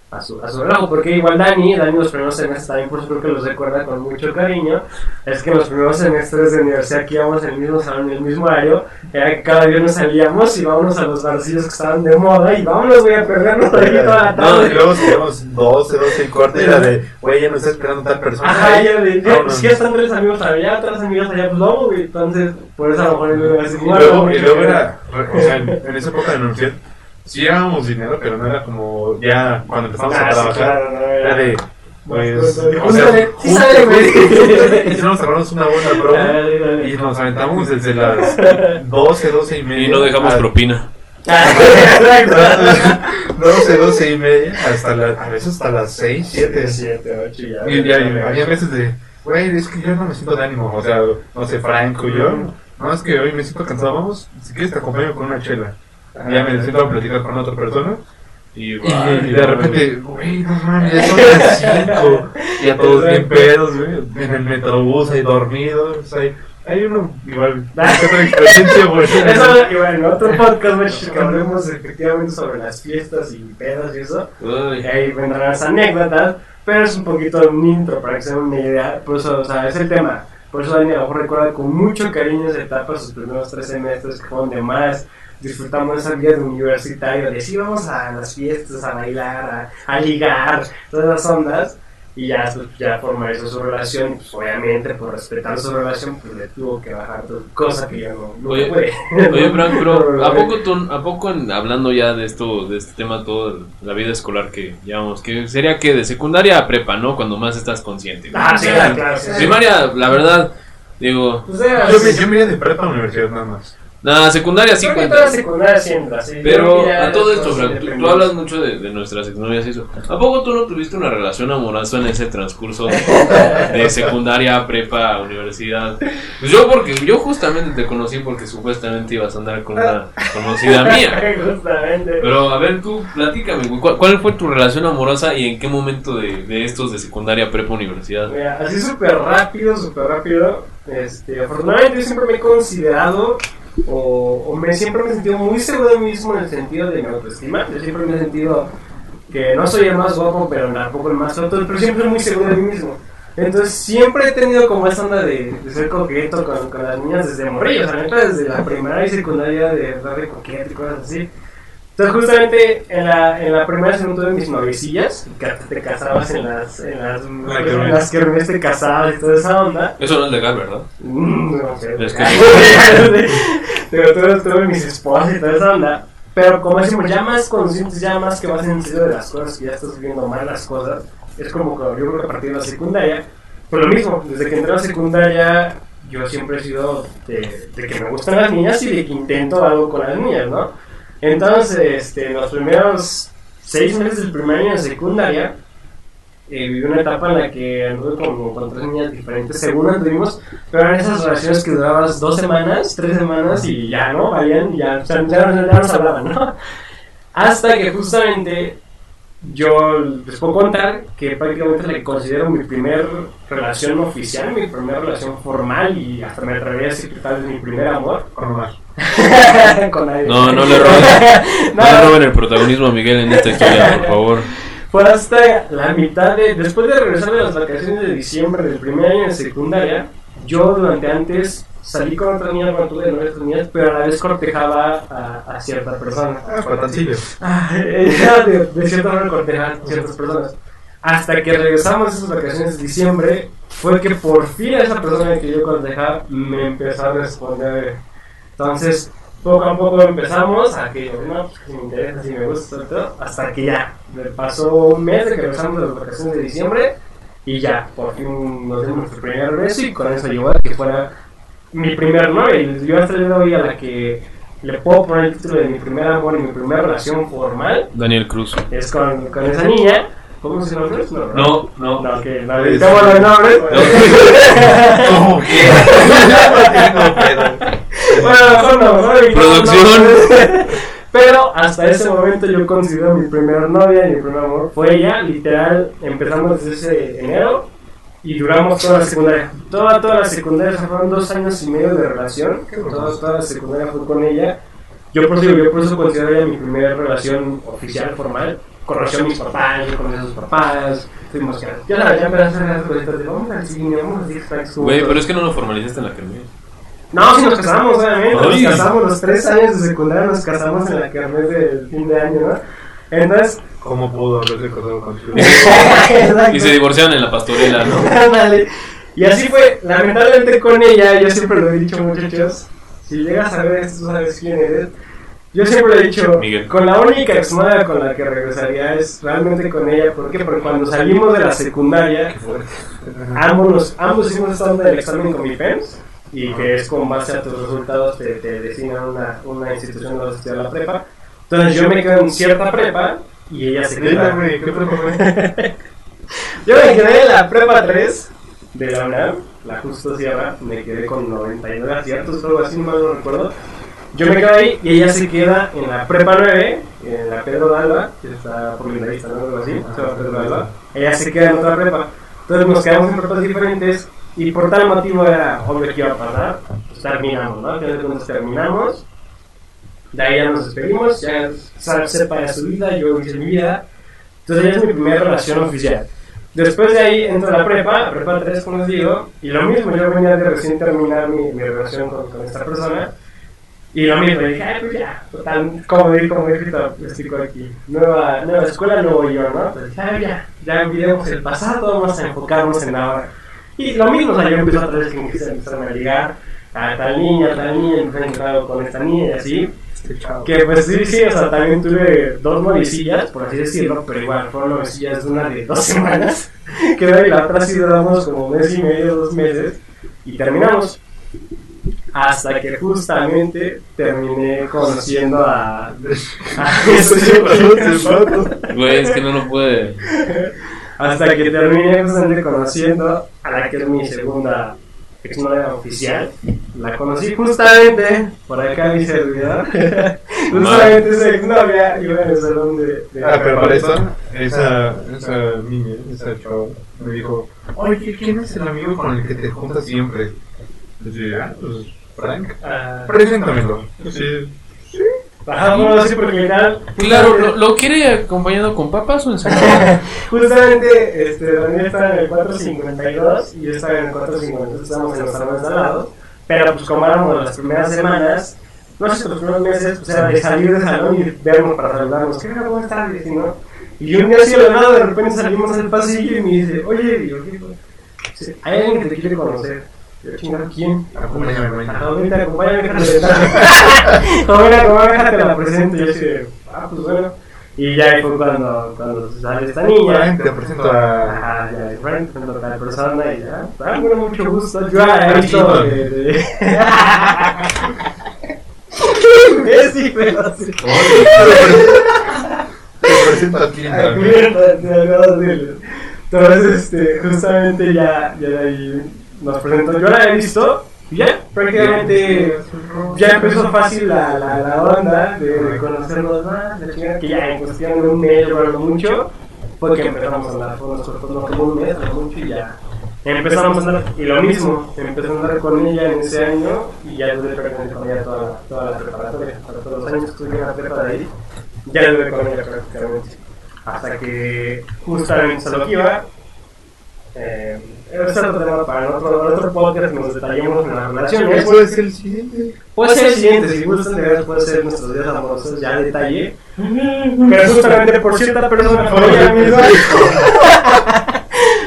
a su, a su relajo, porque igual Dani, Dani los primeros semestres también, por eso creo que los recuerda con mucho cariño, es que en los primeros semestres de universidad que íbamos en el mismo salón, en el mismo horario, era que cada viernes salíamos y vámonos a los barcillos que estaban de moda y vámonos, voy a perdernos aquí toda la No, tarde. y luego teníamos 12, 12 y cuarto y era de, *laughs* güey, ya no está esperando tal persona. Ajá, le dije, Vámonos. pues ya están tres amigos allá, tres amigos allá, pues vamos, güey. Entonces, por eso a lo mejor a decir, Y luego, y luego era, o sea, en, en esa época de universidad, sí llevábamos dinero, pero no era como ya cuando empezamos Ah, a sí, trabajar, claro, no, era de, pues, Júntale, o sea, sí sale, güey. y nos agarramos una buena broma dale. y nos aventamos desde las 12, 12 y media. Y no dejamos a- propina. *laughs* Exacto. 12, 12 y media, hasta la, a veces hasta las 6, 7. Siete, ocho, ya. Y ya, y había veces de, güey, es que yo no me siento de ánimo. O sea, no sé, Franco, yo. No, es que hoy me siento cansado. Vamos, si quieres te acompaño con una chela. Ya me siento a platicar con otra persona. Y, *laughs* Y, y de repente, güey, no mames, ya *laughs* son las 5. Y a todos bien pedos, güey. En el metrobús ahí dormidos. Hay, hay uno, igual, *laughs* otra experiencia, güey. Eso, y bueno, otro podcast, que hablemos efectivamente sobre las fiestas y pedas y eso. Uy. Y ahí vendrán las anécdotas, pero es un poquito un intro para que se den una idea. Por eso, o sea, es el tema. Por eso Dani a lo mejor recuerda con mucho cariño esa etapa, sus primeros tres semestres que fueron de más. Disfrutamos esa vida de universitario, de sí vamos a las fiestas, a bailar, a, a ligar, todas las ondas. Y ya, pues, ya formalizó su relación, y pues obviamente por respetar su relación, pues le tuvo que bajar todo, cosa que yo no, no Oye. Oye, *laughs* Frank, pero ¿a poco, tú, ¿a poco en- hablando ya de esto, de este tema, todo la vida escolar que llevamos, que sería que de secundaria a prepa, ¿no? Cuando más estás consciente. Ah, sí, O sea, claro, sí, sí. Primaria, la verdad, Digo, sea, Yo, yo me iría de prepa a universidad nada más. Nada, secundaria sí cuenta. secundaria entra, sí. Pero a todo esto, Frank, tú, hablas mucho de, de nuestras exnovias y eso. ¿A poco tú no tuviste una relación amorosa en ese transcurso de secundaria, prepa, universidad? Pues yo porque yo justamente te conocí porque supuestamente ibas a andar con una conocida *laughs* mía. Justamente. Pero a ver, tú platícame, ¿cuál, cuál fue tu relación amorosa y en qué momento de, de estos de secundaria, prepa, universidad? Mira, así súper rápido, súper rápido. Este, afortunadamente yo siempre me he considerado o, me siempre me he sentido muy seguro de mí mismo en el sentido de mi autoestima. Yo siempre me he sentido que no soy el más guapo, pero tampoco el más alto, pero siempre muy seguro de mí mismo. Entonces siempre he tenido como esa onda de, ser coqueto con, con las niñas desde morir, o desde la primaria y secundaria de andar de coqueto y cosas así. Entonces justamente en la, en la primera y segunda tuve mis novicillas, que te casabas en las, en las, La en kermés. las kermés te casabas y toda esa onda. Eso no es legal, ¿verdad? Mm, no sé. Es que- Pero *laughs* tuve, tuve mis esposas y toda esa onda. Pero como decimos, ya más conscientes, ya más que vas en serio de las cosas, que ya estás viendo mal las cosas, es como que yo creo que a partir de la secundaria, pues lo mismo, desde que entré a la secundaria, yo siempre he sido de, de que me gustan las niñas y de que intento algo con las niñas, ¿no? Entonces, este, los primeros seis meses del primer año de secundaria, eh, viví una etapa en la que anduve con, con tres niñas diferentes, según anduvimos, pero eran esas relaciones que durabas dos semanas, tres semanas y ya, ¿no? Valían, ya, ya, ya no se hablaban, ¿no? *laughs* Hasta que justamente yo les puedo contar que prácticamente le considero mi primer relación oficial, mi primera relación formal y hasta me atrevería a decir que tal vez mi primer amor Con Omar. *laughs* con nadie. No, no le roben, no *laughs* No, le roben el protagonismo a Miguel en esta historia, por *laughs* favor. Fue hasta la mitad de. Después de regresar de las vacaciones de diciembre del primer año de secundaria, yo durante antes salí con otras niñas, bueno, tuve novias niñas, pero a la vez cortejaba a, a cierta persona. Ah, patancillo. Ah, ella de, de cierta manera cortejaba a ciertas personas. Hasta que regresamos de esas vacaciones de diciembre, fue que por fin esa persona que yo cortejaba me empezó a responder. Entonces, poco a poco empezamos a que, no, pues, si me interesa, si me gusta, todo, hasta que ya, me pasó un mes de que regresamos de las vacaciones de diciembre y ya, por fin nos dimos nuestro primer beso y con eso llegó a que fuera mi primer novia. Y yo hasta el día de hoy a la que le puedo poner el título de mi primer amor y mi primera relación formal Daniel Cruz. es con, con esa niña. ¿Cómo se llama? No, No, no. No, que no dedicamos los nombres. ¿Cómo que? Bueno, mejor no, Producción. Pero hasta ese momento yo considero mi primer novia y mi primer amor fue ella. Literal, empezamos desde ese enero y duramos toda la secundaria. Toda, toda la secundaria, fueron dos años y medio de relación. Toda, toda la secundaria fue con ella. Yo por, eso, yo por eso considero ella mi primera relación oficial, formal. Conoció a mis papás, yo conocí a sus papás. Fuimos ya, ya sabes, ya hacer las cositas de vamos al cine, vamos a Flags Güey, juntos". pero es que no lo formalizaste en la kermés. No, si nos casamos, obviamente. Nos casamos los tres años de secundaria, nos casamos en la kermés del fin de año, ¿no? Entonces. ¿Cómo pudo haberse casado contigo? *laughs* Y se divorciaron en la pastorela, ¿no? Ándale. Y así fue, lamentablemente con ella, yo siempre lo he dicho, muchachos. Si llegas a ver esto, tú sabes quién eres. Yo siempre lo he dicho, Miguel. con la única exnovia con la que regresaría es realmente con ella. ¿Por qué? Porque cuando salimos de la secundaria, *laughs* ambos, nos- ambos hicimos esta onda del examen con mi PEMS y que es con base a tus resultados te, te designan una, una institución donde vas a estudiar la prepa. Entonces yo me quedo en cierta prepa y ella se queda. güey, ¿qué prepa fue? *laughs* Yo me quedé en la prepa 3 de la UNAM, la Justo Sierra, me quedé con 99 aciertos, algo así, no recuerdo. Yo me quedé ahí y ella se queda en la prepa 9, en la Pedro Dalva, que está por mi vista, ¿no? Algo así, se llama Pedro Dalva. Ella se queda en otra prepa. Entonces nos quedamos en prepas diferentes y por tal motivo era obvio que iba a pasar. Pues terminamos, ¿no? Cuentas terminamos. De ahí ya nos despedimos, ya Sara sepa de su vida, yo hice mi vida. Entonces ella es mi primera relación oficial. Después de ahí entro a la prepa, prepa 3 como les digo, y lo mismo, yo venía de recién terminar mi, mi relación con, con esta persona, y lo mismo, dije, ay, pues ya, total, como dije, como te explico aquí, nueva, nueva escuela, nuevo yo, ¿no? Pues dije, ay, ya, ya olvidemos el pasado, vamos a enfocarnos en ahora. Y lo mismo, o sea, yo empecé otra vez que empecé empezaron a ligar a tal niña, a tal niña, empecé a encontrar con esta niña y así, Este chavo. que pues sí, sí, o sea, también tuve dos novicillas, por así decirlo, pero igual fueron novicillas de una de dos *laughs* semanas, que de ahí la otra sí duramos como mes y medio, dos meses, y terminamos. Hasta que justamente terminé conociendo a, *laughs* a *laughs* Güey, es que no lo puede. hasta que terminé justamente conociendo a la que es mi segunda exnovia oficial. La conocí justamente por acá mi servidor. justamente *laughs* esa exnovia iba en el salón de, de Ah, pero para eso, esa, esa niña, esa chava, me dijo, oye, ¿quién es el amigo con el que te juntas siempre? Y yo, ah, pues, Frank. Ah, Preséntamelo. Sí. Ajá, bueno, sí, porque literal. Claro, ¿lo, lo quiere acompañado con papas o ensalada? *laughs* Justamente, este, Daniel estaba en el 452 y yo estaba en el 452, estábamos en los salones de al lado. Pero pues como éramos las primeras semanas, no sé si los primeros meses, pues era de salir del salón y vernos para saludarnos. ¿Qué ¿Cómo estás? Y, ¿no? y yo un día así al lado, de repente salimos al pasillo y me dice, oye, y yo, hay alguien que te quiere conocer. Acompáñame acompáñame, déjate Joven, acompáñame, déjate la presento. *laughs* Y yo así de, ah, pues bueno. Y ya ahí fue cuando, cuando sale esta niña. Te presento a... Ajá, ya, presento a tal persona y ya. Ah, bueno, mucho gusto. Yo he visto de. de... ¡Qué imbécil, pero. Te presento a. *laughs* Entonces, este, justamente ya, ya de ahí nos presentó. Yo la he visto y ya, prácticamente ya empezó fácil la, la, la onda de, de conocernos más, la chingada, que ya en cuestión de un mes, bueno, mucho, porque empezamos a andar, fue nosotros no como un mes, no mucho y ya. Empezamos a andar, y lo mismo, empecé a andar con ella en ese año y ya tuve prácticamente con ella toda, toda la preparatoria, para todos los años que estuve en la prepa de ahí, ya tuve con ella prácticamente. Hasta que justamente a lo que iba, eh, es otro tema para el otro, el otro podcast, nos detallamos en las relaciones. puede ser el siguiente? Puede ser el siguiente, si gustan de ver, puede ser nuestros días amorosos, ya detalle. *laughs* Pero justamente por cierta persona, por ella misma.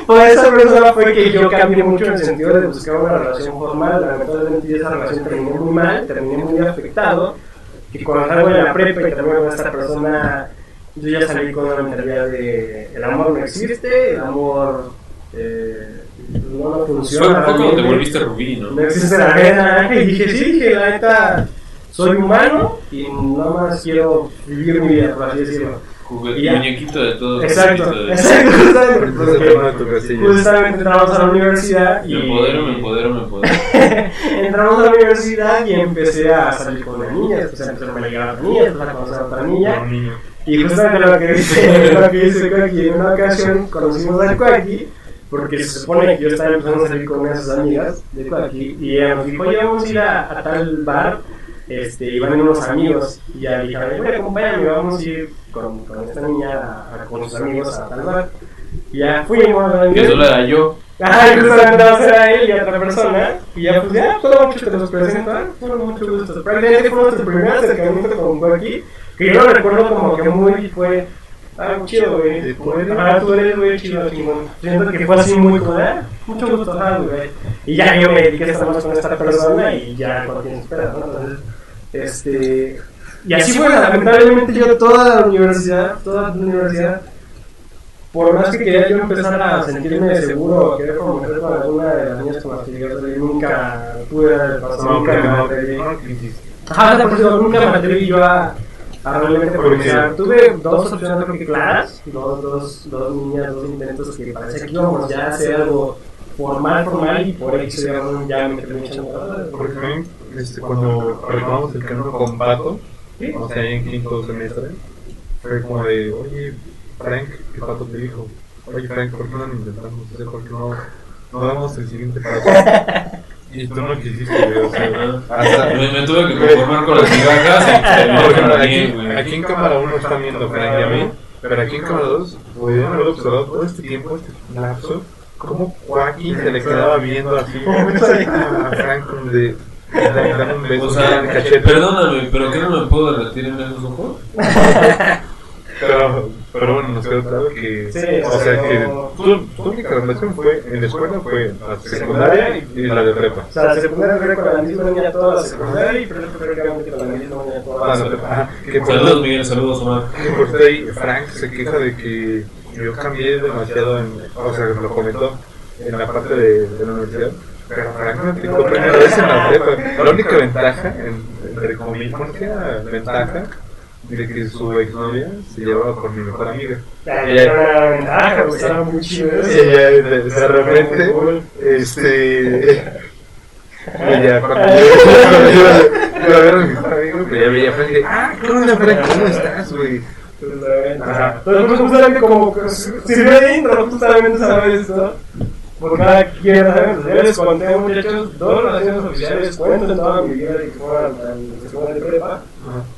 Por esa persona fue que yo cambié mucho en el sentido de buscar una relación formal. Lamentablemente esa relación terminó muy mal, terminé muy afectado. Y cuando salgo de la prepa y termino con esta persona, yo ya salí con una mentalidad de el amor no existe, el amor eh, no, Fue, funciona. fue cuando te volviste rubí, ¿no? No existe la arena. Y dije, sí, dije, la neta, soy humano y nada más quiero vivir mi vida, por así decirlo. Muñequito de todo. Exacto, de- exacto, justamente, *laughs* Entonces, justamente entramos a la universidad y Me empodero, me empodero, me empodero. *laughs* entramos a la universidad y empecé a salir con una niña, después empecé a ligar a otra niña, después a conocer a otra niña. Y justamente lo que dice, *laughs* lo que dice Kwaki, en una ocasión conocimos a Kwaki, porque se supone que yo estaba empezando a salir con sus amigas de Kwaki, y ella nos dijo, oye, vamos a ir a, a tal bar, este, y van unos amigos, y ya dije, oye, acompáñame, vamos a ir con, con esta niña, a- a- con sus amigos a tal bar. Y ya fuimos. Que solo era yo. Ajá, justamente va a ser a él y a otra persona. Y ya, pues ya, todo mucho te los presento. ah, Bueno, mucho gusto. Prácticamente fue nuestro primer acercamiento con Joaquín. Que yo lo recuerdo como que muy fue. Ah, chido, güey. Ah, tú eres, güey, chido, chingón. Siento que fue así muy como, ah, mucho gusto, ah, güey. Y ya yo me dediqué a estar más con esta persona y ya con quien espera, ¿no? Entonces, este. Y así fue, lamentablemente yo toda la universidad, toda la universidad, por más que quería yo empezar a sentirme seguro, querer comprometer con alguna de las niñas con las que llegué a salir, nunca pude pasar, No, nunca me atreví. Ajá, por eso nunca me atreví yo a, a realmente comenzar. Tuve dos opciones creo que claras, dos, dos, dos niñas, dos intentos que parecía que íbamos ya a hacer algo formal, formal, y por X ya, ya me terminé echando Porque también, este, cuando retomamos el camino con Pato, o sea, en quinto semestre, fue como de, oye, Frank, que Pato te dijo, oye, Frank, ¿por qué no lo intentamos? O sea, ¿por qué no, no damos el siguiente paso? *laughs* Y tú no quisiste, güey, o sea, *laughs* hasta... Me, me tuve que conformar con las migajas *laughs* también, aquí, güey. aquí en cámara 1 están viendo Frank y a mí, pero aquí en cámara 2 pudieron haber observado todo este tiempo, este lapso, cómo Joaquín se le quedaba viendo así *laughs* a Frank como de de dar un beso O en sea, el cachete. perdóname, pero ¿qué no me puedo derretir en esos ojos? Pero, pero bueno, nos quedó claro que, Sí, o sea, que tu, tu única relación fue en la escuela fue la secundaria y la de prepa. O sea, la secundaria fue con la misma niña toda la secundaria y prepa fue prácticamente con la misma niña toda Ah, la prepa. Que por Saludos, Miguel, saludos, Omar. que por ahí Frank se queja de que yo cambié demasiado en, o sea, lo comentó en la parte de, de la universidad, Pero Frank me aplicó primera vez en la prepa. La única ventaja, en- entre comillas, ¿por qué era ventaja? De que su exnovia se llevaba con mi mejor amiga. Ya ya- era una ventaja, güey. Estaba muy chido Y ella de, de repente, este. *laughs* y ya cuando *laughs* yo iba a ver a mi mejor amigo, pues ya veía Frank y dije, ah, ¿qué onda, Frank? ¿Cómo estás, güey? Ajá. Entonces, pues, justamente como que sirve de intro, justamente sabes esto. Por cada quien, ¿sabes? Yo les conté, muchachos, dos relaciones oficiales, cuento en toda mi vida de que fueron al escuela de prepa.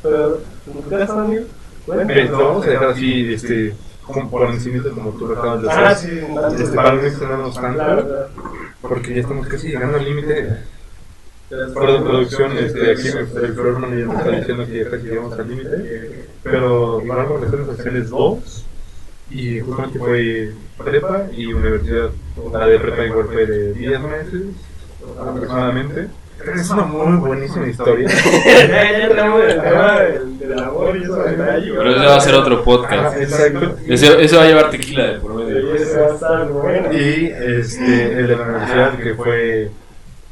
Pero, ¿ustedes están? Mire, lo vamos a dejar así, este, como por encima, como tú lo acabas de hacer. Ah, sí, Este, para no extendernos Claro, tanto, claro. porque ya estamos casi llegando al límite. Perdón, producción, este, aquí el programa manager me está diciendo que ya casi llegamos al límite. Pero van relaciones sociales dos, y justamente fue prepa y universidad. La de prepa igual fue de 10 meses aproximadamente. Es una muy buenísima historia. *laughs* Pero eso va a ser otro podcast. Exacto. Eso, eso va a llevar tequila de por Y medio. eso va a estar bueno. Y este, el de la universidad que fue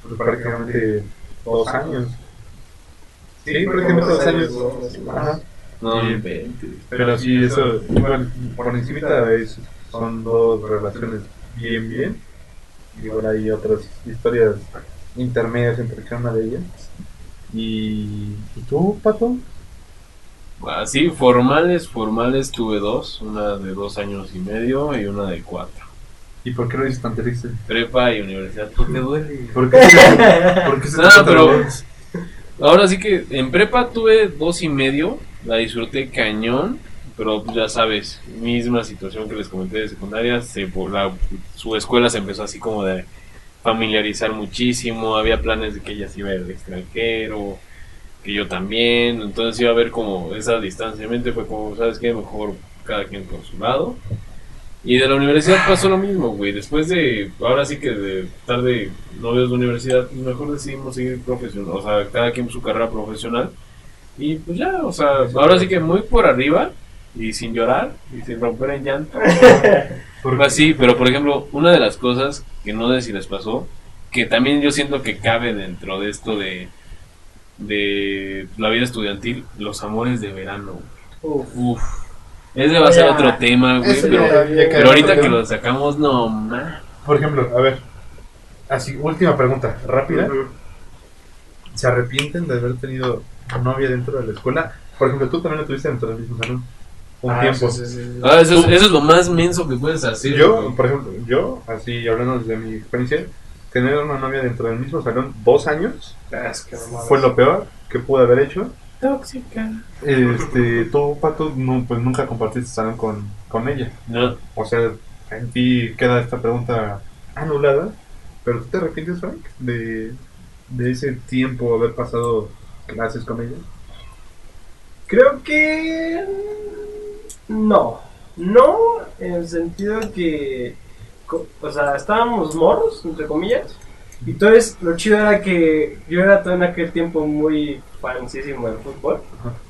pues, prácticamente dos años. Sí, prácticamente dos años. Ajá. No, Sí. inventes. Pero sí, eso, bueno, por encima es, son dos relaciones bien, bien. Y bueno, hay otras historias intermedias entre cada una de ellas. ¿Y, ¿y tú, Pato? Así, formales, formales tuve dos. Una de dos años y medio y una de cuatro. ¿Y por qué lo dices tan triste? Prepa y universidad. ¿Por qué duele? ¿Por qué por qué se *laughs* No, te pero-? Ahora sí que en prepa tuve dos y medio, la disfruté cañón, pero pues, ya sabes, misma situación que les comenté de secundaria, se, la, su escuela se empezó así como de familiarizar muchísimo, había planes de que ella se iba al extranjero, que yo también, entonces iba a haber como esa distanciamiento, fue como, ¿sabes qué? Mejor cada quien por su lado. Y de la universidad pasó lo mismo, güey. Después de, ahora sí que de estar de novios de universidad, mejor decidimos seguir profesional, o sea, cada quien su carrera profesional. Y pues ya, o sea, ahora sí que muy por arriba y sin llorar y sin romper en llanto. *laughs* Así, pero por ejemplo, una de las cosas que no sé si les pasó, que también yo siento que cabe dentro de esto de, de la vida estudiantil, los amores de verano. Uf. Uf. Ese va a ser Ya. otro tema, güey, pero, pero ahorita que lo sacamos, no, ma. Por ejemplo, a ver, así, última pregunta, rápida. ¿Se arrepienten de haber tenido novia dentro de la escuela? Por ejemplo, tú también lo tuviste dentro del mismo salón. Un Ah, tiempo. sí, sí, sí, sí. Ah, eso, es, eso es lo más menso que puedes hacer. Yo, güey. por ejemplo, yo, así hablando desde mi experiencia, tener una novia dentro del mismo salón dos años Ah, es que no mames. fue lo peor que pude haber hecho. Tóxica. Este, tú, Pato, no, pues nunca compartiste salón con, con ella. No, O sea, en ti queda esta pregunta anulada. Pero tú te arrepientes, Frank, de, de ese tiempo haber pasado clases con ella. Creo que no, no en el sentido que, o sea, estábamos morros, entre comillas, y entonces lo chido era que yo era todo en aquel tiempo muy fansísimo del fútbol,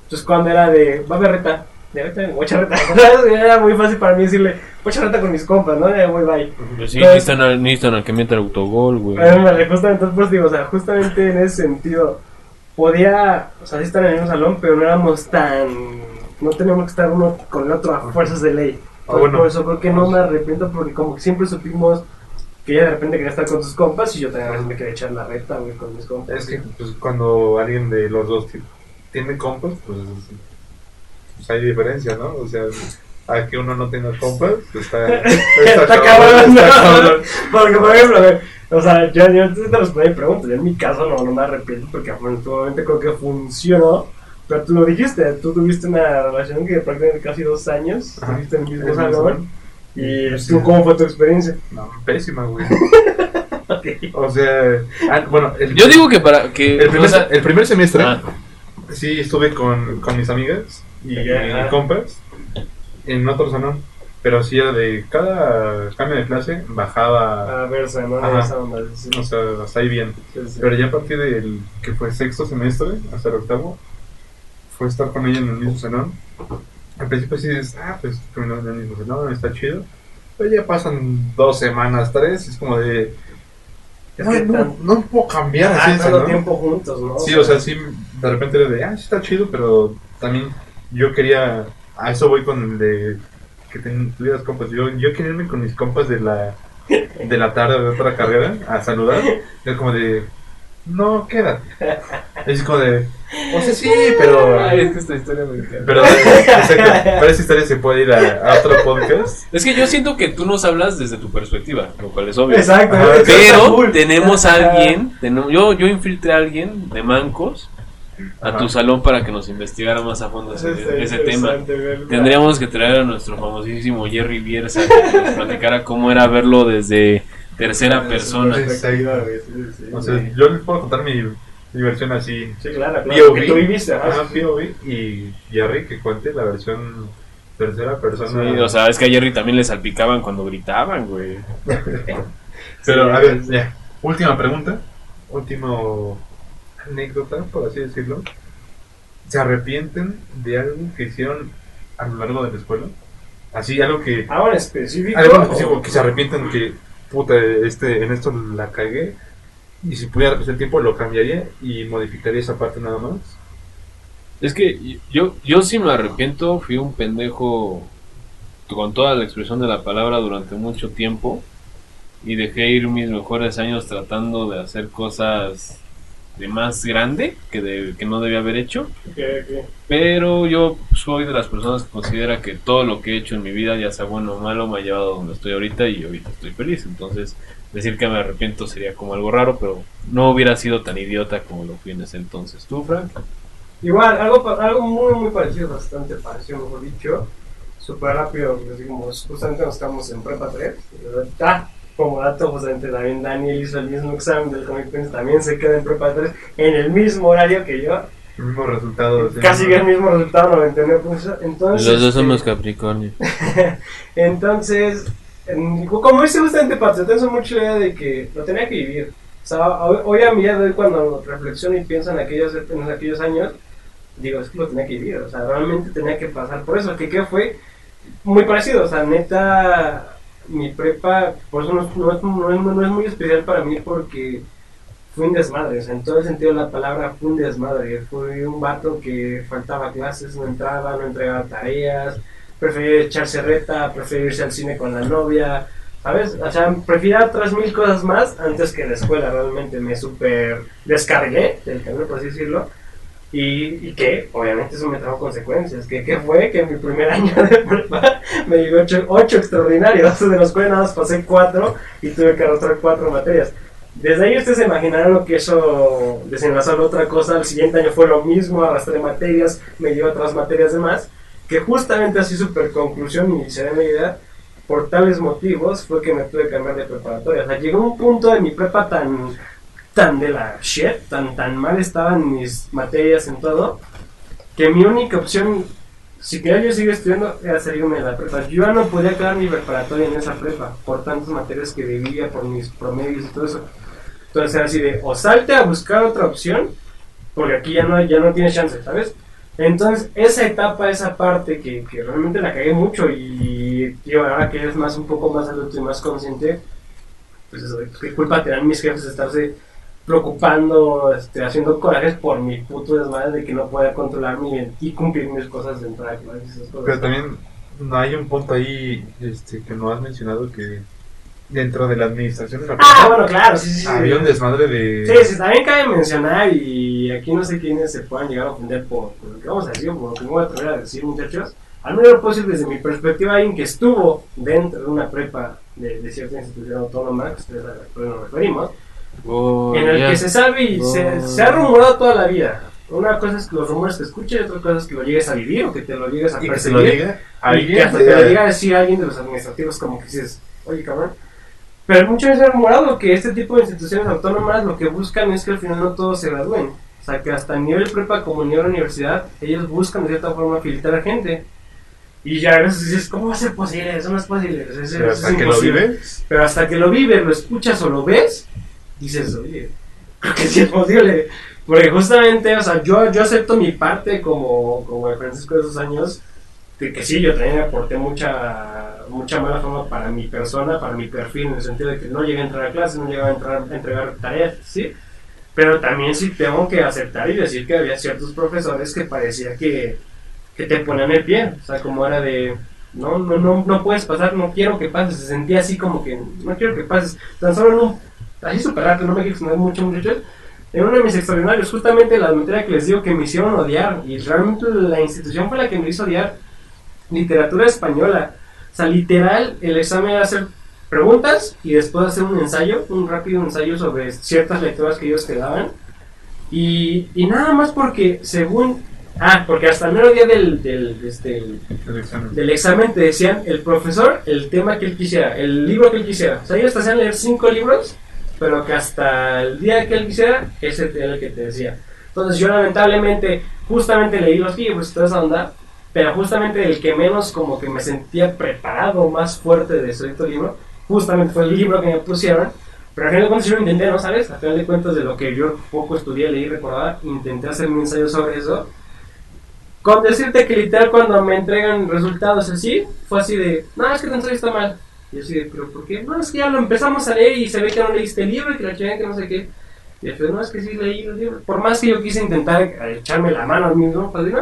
entonces cuando era de, va a haber reta, de reta, mucha reta, *laughs* era muy fácil para mí decirle, mucha reta con mis compas, ¿no? De muy bye. pues sí, Entonces- necesitan, al- necesitan al que meta el autogol, güey. Justamente, pues, digo, o sea, justamente en ese sentido, podía, o sea, sí estar en el mismo salón, pero no éramos tan, no teníamos que estar uno con el otro a fuerzas de ley. Ah, bueno. Por eso creo que no me arrepiento, porque como que siempre supimos que ella de repente quería estar con sus compas y yo también a veces me quería echar la reta, güey, con mis compas. Es que pues, cuando alguien de los dos ti- tiene compas, pues, pues hay diferencia, ¿no? O sea, a que uno no tenga compas, pues *laughs* está, Está cabrón, está. Porque, por ejemplo, a ver, o sea, yo, yo te respondí mi pregunta. Yo en mi caso no, no me arrepiento porque afortunadamente creo que funcionó. Pero tú lo dijiste, tú tuviste una relación que prácticamente casi dos años, Ajá. estuviste en el mismo En salón. Y Sí. tú, ¿cómo fue tu experiencia? No, pésima, güey. *laughs* O sea, ah, bueno, el, Yo digo que para que. el primer, o sea, el primer semestre ah, sí estuve con, con mis amigas y, Ajá. y compas en otro salón, pero era de cada cambio de clase bajaba, A verse, ¿no? Ajá. Esa onda, sí, o sea, hasta ahí bien. sí, sí. Pero ya a partir del que fue sexto semestre hasta el octavo, fue estar con ella en el mismo salón. Al principio sí dices, ah, pues terminamos en el mismo salón, está chido. Pero ya pasan dos semanas, tres, y es como de. Es no, que no, tan- no puedo cambiar así Ah, tanto ¿no? tiempo juntos, ¿no? Sí, o sea, sí, de repente era de, ah, sí está chido, pero también yo quería, a eso voy con el de que ten- tuvieras compas. Yo, yo quería irme con mis compas de la, de la tarde de otra carrera a saludar. Es como de, no, quédate. Es como de, o sea, sí, pero... Ay, es que esta historia me encanta. Pero, exacto, esa historia se puede ir a, a otro podcast. Es que yo siento que tú nos hablas desde tu perspectiva, lo cual es obvio. Exacto. Ajá, Pero tenemos a alguien, tenemos- yo, yo infiltré a alguien de mancos a tu salón para que nos investigara más a fondo ese, tema. verlo. Tendríamos que traer a nuestro famosísimo Jerry Bierza que nos platicara cómo era verlo desde tercera persona. O sea, yo les puedo contar mi, mi versión así. Sí, claro, claro. POV. Que tú viviste, ajá. Ajá, POV, y Jerry que cuente la versión tercera persona. Sí, o sea, es que a Jerry también le salpicaban cuando gritaban, güey. *laughs* Pero, a ver, ya. Última pregunta. Último anécdota, por así decirlo. ¿Se arrepienten de algo que hicieron a lo largo de la escuela? Así, algo que. En específico. Algo específico que se arrepienten que, puta, este, en esto la cagué. Y si pudiera repetir el tiempo, lo cambiaría y modificaría esa parte nada más. Es que yo, yo sí me arrepiento, fui un pendejo con toda la expresión de la palabra durante mucho tiempo y dejé ir mis mejores años tratando de hacer cosas de más grande que, de, que no debía haber hecho. Pero yo soy de las personas que considera que todo lo que he hecho en mi vida, ya sea bueno o malo, me ha llevado a donde estoy ahorita y ahorita estoy feliz. Entonces, decir que me arrepiento sería como algo raro, pero no hubiera sido tan idiota como lo fui en ese entonces. ¿Tú, Frank? Igual, algo, algo muy, muy parecido, bastante parecido, mejor dicho. Súper rápido, pues, como justamente nos estamos en prepa 3. Ah, como dato, justamente también Daniel hizo el mismo examen del Comic Prince, también se queda en prepa 3 en el mismo horario que yo. El mismo resultado. Casi el mismo resultado, 99%. Entonces, Los dos somos Capricornio. *laughs* Entonces, en- como dice justamente Pato, tengo mucho idea de que lo tenía que vivir. O sea, hoy, hoy a mi día de hoy, cuando reflexiono y pienso en aquellos, en aquellos años, digo, es que lo tenía que vivir. O sea, realmente tenía que pasar por eso. Que qué fue muy parecido. O sea, neta, mi prepa, por eso no, no no no es muy especial para mí porque fue un desmadre. En todo el sentido de la palabra, fue un desmadre. Fui un vato que faltaba clases, no entraba, no entregaba tareas prefería echarse reta, prefería irse al cine con la novia, ¿sabes? O sea, prefería otras mil cosas más antes que la escuela, realmente me super descargué del camino, por así decirlo, y, y que obviamente eso me trajo consecuencias, que, que fue que en mi primer *laughs* año de prepa me llegó ocho, ocho extraordinarios, de los cuales nada pasé cuatro y tuve que arrastrar cuatro materias. Desde ahí ustedes se imaginarán lo que eso desenlazó a otra cosa, el siguiente año fue lo mismo, arrastré materias, me dio otras materias de más, que justamente así super conclusión y se da una idea, por tales motivos fue que me tuve que cambiar de preparatoria. O sea, llegó un punto de mi prepa tan, tan de la shit, tan, tan mal estaban mis materias en todo, que mi única opción, si quería yo seguir estudiando, era salirme de la prepa. Yo ya no podía quedar mi preparatoria en esa prepa, por tantas materias que vivía, por mis promedios y todo eso. Entonces era así de, o salte a buscar otra opción, porque aquí ya no, ya no tienes chance, ¿sabes? Entonces, esa etapa, esa parte que, que realmente la cagué mucho y, tío, ahora que eres más un poco más adulto y más consciente, pues eso, qué culpa te dan mis jefes de estarse preocupando, este, haciendo corajes por mi puto desmadre de que no pueda controlarme y, y cumplir mis cosas dentro de la clase cosas. Pero también no hay un punto ahí este, que no has mencionado que dentro de la administración de la Ah, bueno, claro, sí, sí, sí. había un desmadre de... Sí, sí, también cabe mencionar, y aquí no sé quiénes se puedan llegar a ofender por, por lo que vamos a decir, por lo que me voy a atrever a decir, muchachos. Al menos puedo decir desde mi perspectiva, alguien que estuvo dentro de una prepa de, de cierta institución autónoma, que ustedes a la que nos referimos, en el que se sabe y se, se ha rumorado toda la vida. Una cosa es que los rumores que escuches, otra cosa es que lo llegues a vivir o que te lo llegues a y que lo percibir. diga Y que hasta te lo diga a decir alguien de los administrativos, como que dices, oye cabrón. Pero muchas veces he rumorado que este tipo de instituciones autónomas lo que buscan es que al final no todos se gradúen. O sea, que hasta a nivel prepa como a nivel universidad, ellos buscan de cierta forma filtrar gente. Y ya a veces dices, ¿cómo va a ser posible? Eso no es posible. Eso- pero eso hasta es que lo vives Pero hasta que lo vives, lo escuchas o lo ves, dices, oye, creo que sí es posible. Porque justamente, o sea, yo, yo acepto mi parte como, como el Francisco de esos años, de que sí, yo también aporté mucha, mucha mala fama para mi persona, para mi perfil, en el sentido de que no llegué a entrar a clases, no llegué a, entrar, a entregar tareas, ¿sí? Pero también sí tengo que aceptar y decir que había ciertos profesores que parecía que, que te ponían el pie, o sea, como era de, no, no, no, no puedes pasar, no quiero que pases, se sentía así como que, no quiero que pases, tan solo en un, así súper rápido, no me quiero extender mucho muchachos, en uno de mis extraordinarios, justamente la materia que les digo que me hicieron odiar, y realmente la institución fue la que me hizo odiar, literatura española, o sea, literal, el examen era hacer preguntas y después hacer un ensayo, un rápido ensayo sobre ciertas lecturas que ellos te daban. Y, y nada más porque, según. Ah, porque hasta el mero día del, del, este, El examen. del examen te decían el profesor el tema que él quisiera, el libro que él quisiera. O sea, ellos te hacían leer cinco libros, pero que hasta el día que él quisiera, ese era el que te decía. Entonces yo lamentablemente, justamente leí los libros y toda esa onda, pero justamente el que menos como que me sentía preparado, más fuerte de cierto libro, justamente fue el libro que me pusieron. Pero al final de cuentas yo lo intenté, ¿no sabes? Al final de cuentas de lo que yo poco estudié, leí, recordaba, intenté hacer un ensayo sobre eso. Con decirte que literal cuando me entregan resultados así, fue así de, no, es que tu ensayo está mal. Y yo así pero ¿por qué? No, es que ya lo empezamos a leer y se ve que no leíste el libro y que la chingada que no sé qué. Y después, no, es que sí leí el libro. Por más que yo quise intentar echarme la mano al mismo, pues.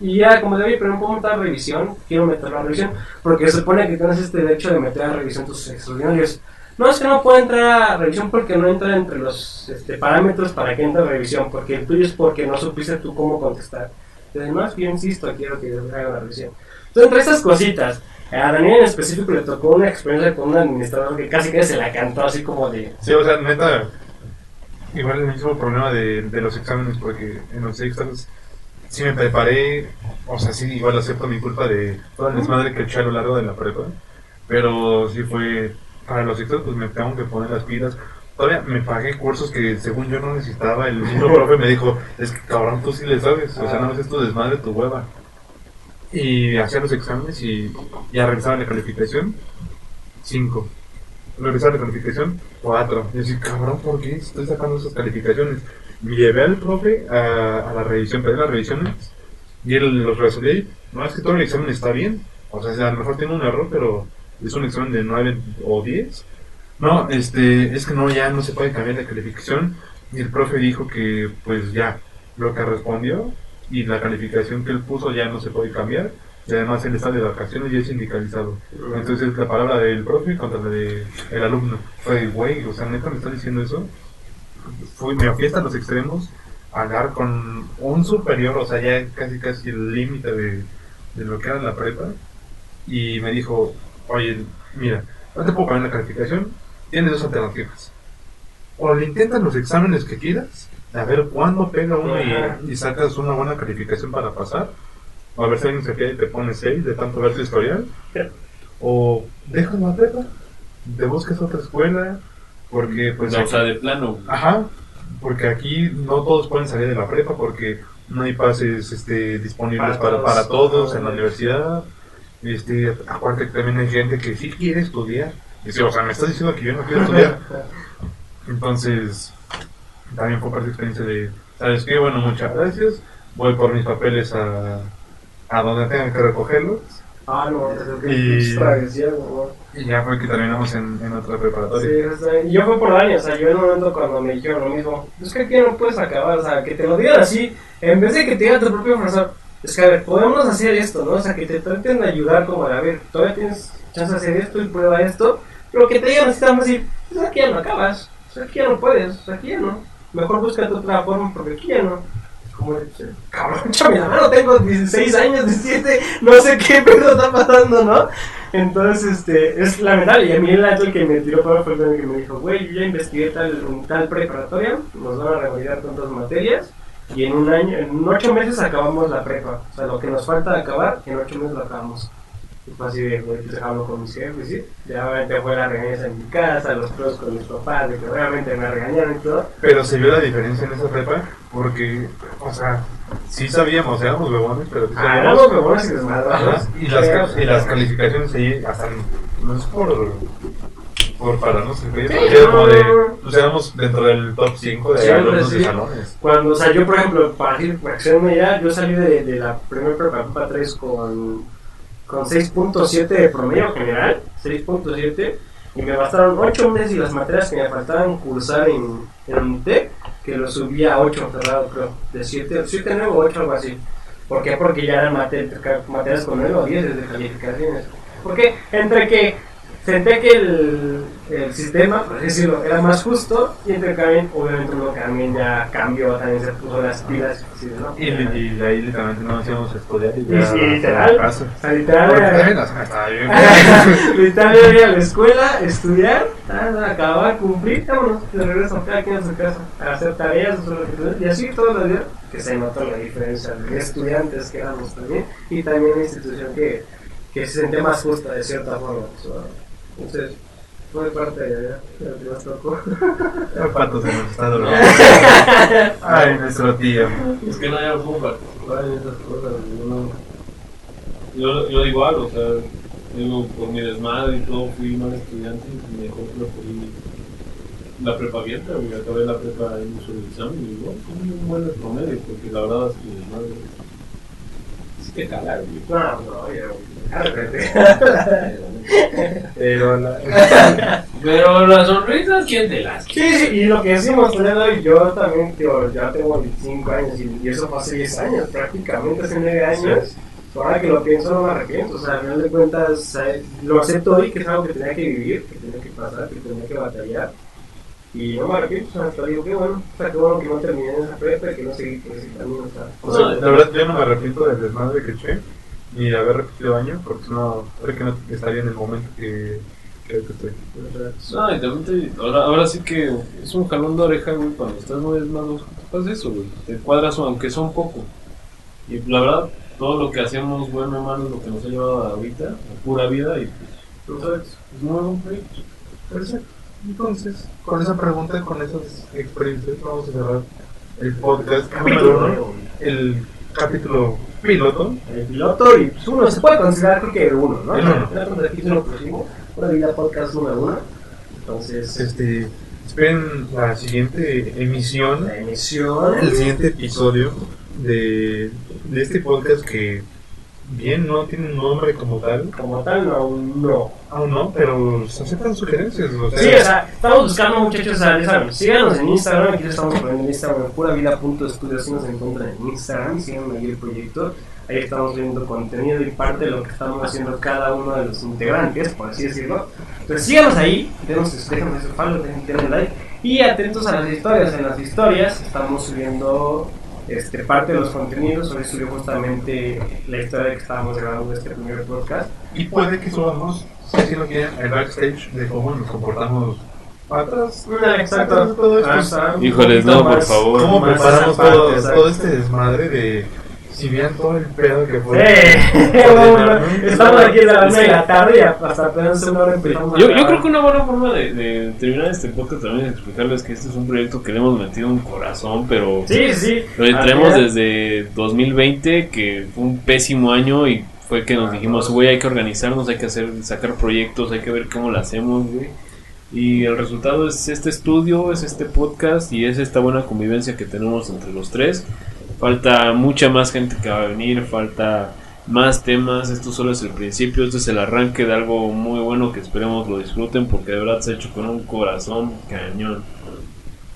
Y ya, como de, oye, pero no puedo meter a revisión, quiero meterlo a revisión, porque se supone que tienes este derecho de meter a revisión tus extraordinarios. No, es que no puedo entrar a revisión porque no entra entre los este, parámetros para que entre a revisión, porque el tuyo es porque no supiste tú cómo contestar. Entonces, no, es que yo insisto, quiero que haga la revisión. Entonces, entre esas cositas, a Daniel en específico le tocó una experiencia con un administrador que casi que se la cantó así como de... Sí, o sea, neta, igual el mismo problema de, de los exámenes, porque en los exámenes sí me preparé, o sea, sí, igual acepto mi culpa de toda el desmadre que eché a lo largo de la prepa, pero sí fue, para los exámenes pues me tengo que poner las pilas. Todavía me pagué cursos que según yo no necesitaba, el mismo *laughs* profe me dijo, es que cabrón, tú sí le sabes, o sea, no es tu desmadre, tu hueva. Y hacía los exámenes y ya revisaba la calificación, 5 regresar la calificación 4. Y así, cabrón, ¿por qué estoy sacando esas calificaciones? Me llevé al profe a, a la revisión, pedí las revisiones y él los resolvió. y, No, es que todo el examen está bien. O sea, a lo mejor tiene un error, pero es un examen de 9 o 10. No, este, es que no, ya no se puede cambiar la calificación. Y el profe dijo que, pues ya, lo que respondió y la calificación que él puso ya no se puede cambiar. Y además él está de vacaciones y es sindicalizado. Entonces la palabra del profe contra la del alumno. Fue, güey, o sea, neta me está diciendo eso. Fui, me fui hasta los extremos a hablar con un superior, o sea, ya casi casi el límite de, de lo que era la prepa. Y me dijo, oye, mira, no te puedo cambiar la calificación, tienes dos alternativas. O le intentan los exámenes que quieras, a ver cuándo pega uno y, y sacas una buena calificación para pasar. O a ver si alguien se queda y te pone 6 de tanto ver tu historial. O dejas la prepa, te buscas otra escuela, porque pues... No, o sea, de plano. Ajá, porque aquí no todos pueden salir de la prepa porque no hay pases este, disponibles Para para, todos. para todos en la universidad. Este, aparte que también hay gente que sí quiere estudiar. Y sí, o sea, me estás diciendo que yo no quiero estudiar. *laughs* Entonces, también fue parte de experiencia de, ¿sabes qué? Bueno, muchas gracias. Voy por mis papeles a, a donde tengan que recogerlos. Ah, no, es que Y- es. Y ya fue que terminamos en, en otra Sí, preparatoria. sea, y yo fue por años, o sea, yo en un momento cuando me dijeron lo mismo, es que aquí no puedes acabar, o sea, que te lo digan así, en vez de que te diga tu propio profesor, es que a ver, podemos hacer esto, ¿no? O sea, que te traten de ayudar como de, a ver, todavía tienes chance de hacer esto y prueba esto, pero que te digan así, pues aquí ya no acabas, o sea, aquí ya no puedes, o sea, aquí ya no, mejor búscate otra forma porque aquí no. Como, cabrón, mano, tengo 16 años, 17, no sé qué pedo está pasando, ¿no? Entonces, este, es lamentable. Y a mí el el que me tiró para fue el que me dijo, güey, yo ya investigué tal, tal preparatoria, nos van a revalidar tantas materias, y en un año, en ocho meses acabamos la prepa. O sea, lo que nos falta de acabar, en ocho meses lo acabamos. Y fue así de, güey, pues hablo con mis jefes, ¿sí? Ya obviamente fue la regañeza en mi casa, los pros con mis papás, de que obviamente me regañaron y todo. Pero se vio la diferencia en esa prepa porque, o sea, sí sabíamos, éramos bebones, pero sí Ah, éramos bebones y desmadrados. Y, las, y las calificaciones ahí, hasta no es por, por pararnos el cuello, Sí, como de, no. pues éramos dentro del top 5 de Sí, alumnos sí. de salones. Cuando, o sea, yo, por ejemplo, para ir, para una idea, yo salí de, de la primera prepa 3 con con 6.7 de promedio general, 6.7, y me bastaron 8 meses y las materias que me faltaban cursar en, en UNITEC, que lo subí a 8 cerrado, creo, de 7, 7, 9 o 8, algo así. ¿Por qué? Porque ya eran mate- ca- materias con 9 o 10 de calificaciones. Porque entre que senté que el, el sistema, por así decirlo, era más justo, y entre también, obviamente uno también ya cambió, también se puso las pilas, así, ¿no? Y, y de ahí literalmente no a estudiar y Y, ya y la literal, o sea, literal, *laughs* literal era ir a la escuela, estudiar, acabar, cumplir, vámonos, de regreso cada quien a su casa, a hacer tareas, y así todos los días, que se nota la diferencia de estudiantes que éramos también, y también una institución que, que se sentía más justa de cierta forma. sea, entonces, fue parte de, de lo que nos tocó. El pato se nos está durmiendo. *laughs* Ay, nuestro tío. Es que no, puedo participar en esas cosas. Yo, no- yo, yo igual, o sea, digo, por mi desmadre y todo, fui mal estudiante y mejor preferí la prepa abierta, güey. Acabé la prepa hizo el examen y igual, fue un buen promedio, porque la verdad es que mi desmadre. Cala, güey. No, no, ya, árrete. Pero la... *laughs* Pero las sonrisas, ¿quién te las Sí, sí, y lo que decimos, Toledo, y yo también, tío, ya tengo 25 años y, y eso fue hace 10 años, prácticamente hace 9 años. Ahora que lo pienso, no me arrepiento. O sea, al final de cuentas, eh, lo acepto hoy que es algo que tenía que vivir, que tenía que pasar, que tenía que batallar. Y no me arrepiento, o sea, hasta digo que bueno, o sea, que bueno que no terminé en esa prepa y que no seguí por ese camino. O sea, O sea, la verdad yo no me arrepiento del desmadre que eché ni de haber repetido año porque no, creo que no estaría en el momento que creo que estoy. No, y también te- ahora, ahora sí que es un jalón de oreja, güey, cuando estás muy desmadroso, te pasa eso, güey, te cuadras aunque son poco. Y la verdad, todo lo que hacemos, bueno o malo, es lo que nos ha llevado ahorita, a pura vida, y pues, Entonces, es muy buen proyecto. Perfecto. Entonces, con esa pregunta, con esas experiencias, vamos a cerrar el podcast número uno, el capítulo piloto. el piloto y pues, uno se puede considerar creo que el uno, ¿no? El uno. El título próximo, una vida podcast número uno. Entonces, Este, esperen la siguiente emisión, la emisión. el siguiente episodio de, de este podcast que bien no tiene un nombre como tal, Como tal, no, no. aún no, pero se aceptan sugerencias. O sea, Sí, o sea, estamos buscando muchachos, o sea, ya saben, síganos en Instagram, aquí estamos poniendo en Instagram, puravida.estudio, así nos encuentran en Instagram, síganos ahí el proyecto, ahí estamos viendo contenido y parte de lo que estamos haciendo cada uno de los integrantes, por así decirlo. Entonces síganos ahí, denos, déjanos su follow, denle like, y atentos a las historias, en las historias estamos subiendo este, parte de los contenidos, hoy subió justamente la historia que estábamos grabando este primer podcast. Y puede que subamos, si así lo quieren, el backstage de cómo nos comportamos atrás. Exacto. de todo esto. Híjoles, no, por favor. ¿Cómo preparamos todo, todo este desmadre de si vieran todo el pedo que fue? Sí, *laughs* *laughs* estamos aquí a las 1 de la tarde y hasta apenas una hora empezamos a Yo, yo creo que una buena forma de, de terminar este podcast también es explicarles que este es un proyecto que le hemos metido un corazón, pero Sí, sí. lo traemos Al final- desde 2020, que fue un pésimo año y fue que nos dijimos, güey, hay que organizarnos, hay que hacer, sacar proyectos, hay que ver cómo lo hacemos, güey. Y el resultado es este estudio, es este podcast y es esta buena convivencia que tenemos entre los tres. Falta mucha más gente que va a venir, falta más temas. Esto solo es el principio, esto es el arranque de algo muy bueno que esperemos lo disfruten porque de verdad se ha hecho con un corazón cañón.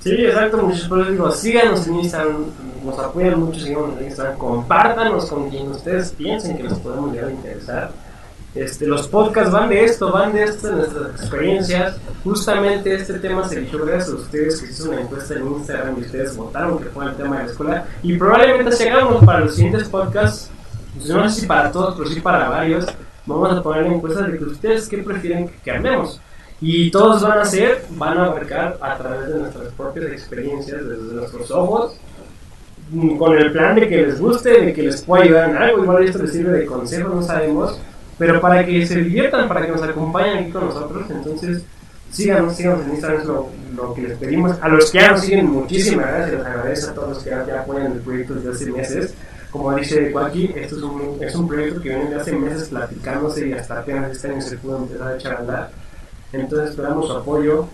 Sí, exacto, muchachos. Por eso digo, síganos en Instagram, nos apoyan mucho, síganos en Instagram, compártanos con quien ustedes piensen que nos podemos llegar a interesar. Este, los podcasts van de esto, van de esto, de nuestras experiencias. Justamente este tema se eligió gracias a ustedes que hizo una encuesta en Instagram y ustedes votaron que fue el tema de la escuela. Y probablemente si hagamos para los siguientes podcasts, pues no sé si para todos, pero sí para varios, vamos a poner encuestas de que ustedes qué prefieren que, hablemos. Y todos van a ser, van a abarcar a través de nuestras propias experiencias, desde nuestros ojos, con el plan de que les guste, de que les pueda ayudar en algo. Igual esto les sirve de consejo, no sabemos. Pero para que se diviertan, para que nos acompañen aquí con nosotros, entonces síganos, síganos en Instagram, lo, lo que les pedimos. A los que ya nos siguen, muchísimas gracias, les agradezco a todos los que ya, ya apoyan el proyecto desde hace meses. Como dice Joaquín, esto es un, es un proyecto que viene de hace meses platicándose y hasta apenas este año se pudo empezar a echar a andar. Entonces esperamos su apoyo,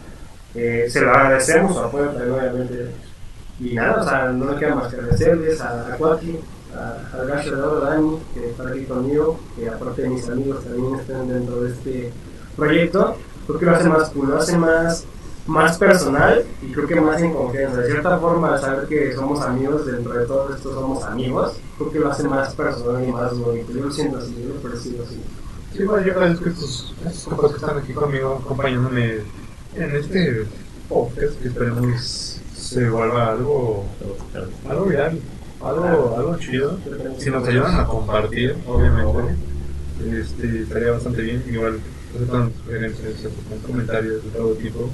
eh, se lo agradecemos su apoyo también obviamente. Y nada, o sea, no queda más que agradecerles a, a a- de oro Dani, que está aquí conmigo, que aparte de mis amigos también están dentro de este proyecto. Creo que lo hace más cool, lo hace más, más personal y creo que más en confianza. De cierta forma, saber que somos amigos, dentro de todo esto somos amigos, creo que lo hace más personal y más bonito. Yo lo siento así, yo lo percibo así. Sí, bueno, yo agradezco a estos compas que están aquí conmigo, acompañándome en este podcast que esperemos se vuelva algo, algo viral, algo, algo chido. Si nos ayudan a compartir, obviamente, este, estaría bastante bien. Igual, aceptan sugerencias, aceptan comentarios de todo tipo,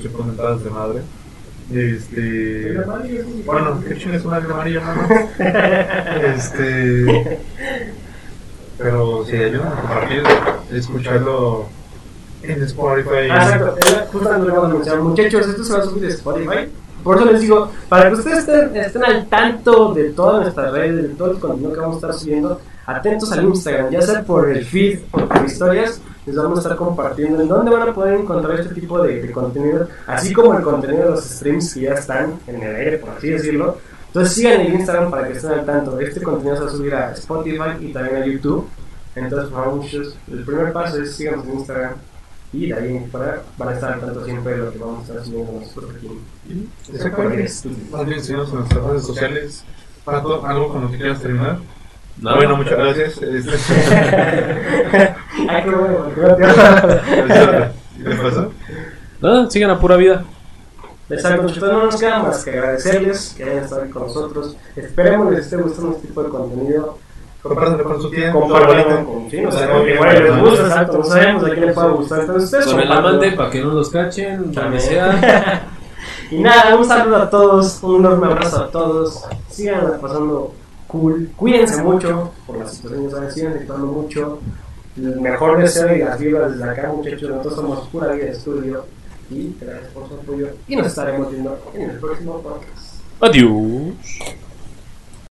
sus comentadas de madre. Este, bueno, qué chingas es una amarillo, ¿no? *laughs* Este, pero si ayudan a compartir, escucharlo en Spotify. Ah, exacto, era justamente lo que. Muchachos, esto se va a subir de Spotify. Por eso les digo, para que ustedes estén, al tanto de todas nuestras redes, de todo el contenido que vamos a estar subiendo, atentos al Instagram, ya sea por el feed o por historias, les vamos a estar compartiendo en dónde van a poder encontrar este tipo de, contenido, así como el contenido de los streams que ya están en el aire, por así decirlo. Entonces sigan el Instagram para que estén al tanto. Este contenido se va a subir a Spotify y también a YouTube. Entonces, por muchachos, el primer paso es síganos en Instagram y de ahí en fuera van a estar al tanto siempre de lo que vamos a estar subiendo nosotros aquí. Exactamente. Más bien, síganos en nuestras redes sociales. Pato, ¿algo con lo que quieras terminar? Nada. Bueno, muchas gracias. *laughs* Este- Ay, qué bueno, qué bueno. ¿Qué pasó? Nada, sigan a pura vida. Exacto, entonces no nos queda más que agradecerles que hayan estado aquí con nosotros. Esperemos les esté gustando este tipo de contenido. Compártanlo con su tía, abuelita. con sí, o sea, con igual les gusta, exacto, no sabemos a quién le puede gustar. Entonces, ustedes Con el amante para que no los cachen, donde También. sea. Y nada, un saludo a todos, un enorme abrazo a todos. Sigan pasando cool, cuídense mucho por la situación, ya saben, sigan disfrutando mucho. El mejor deseo y las vibras desde acá, muchachos. Nosotros somos Pura Vida Estudio. Y gracias por su apoyo. Y nos estaremos viendo en el próximo podcast. Adiós.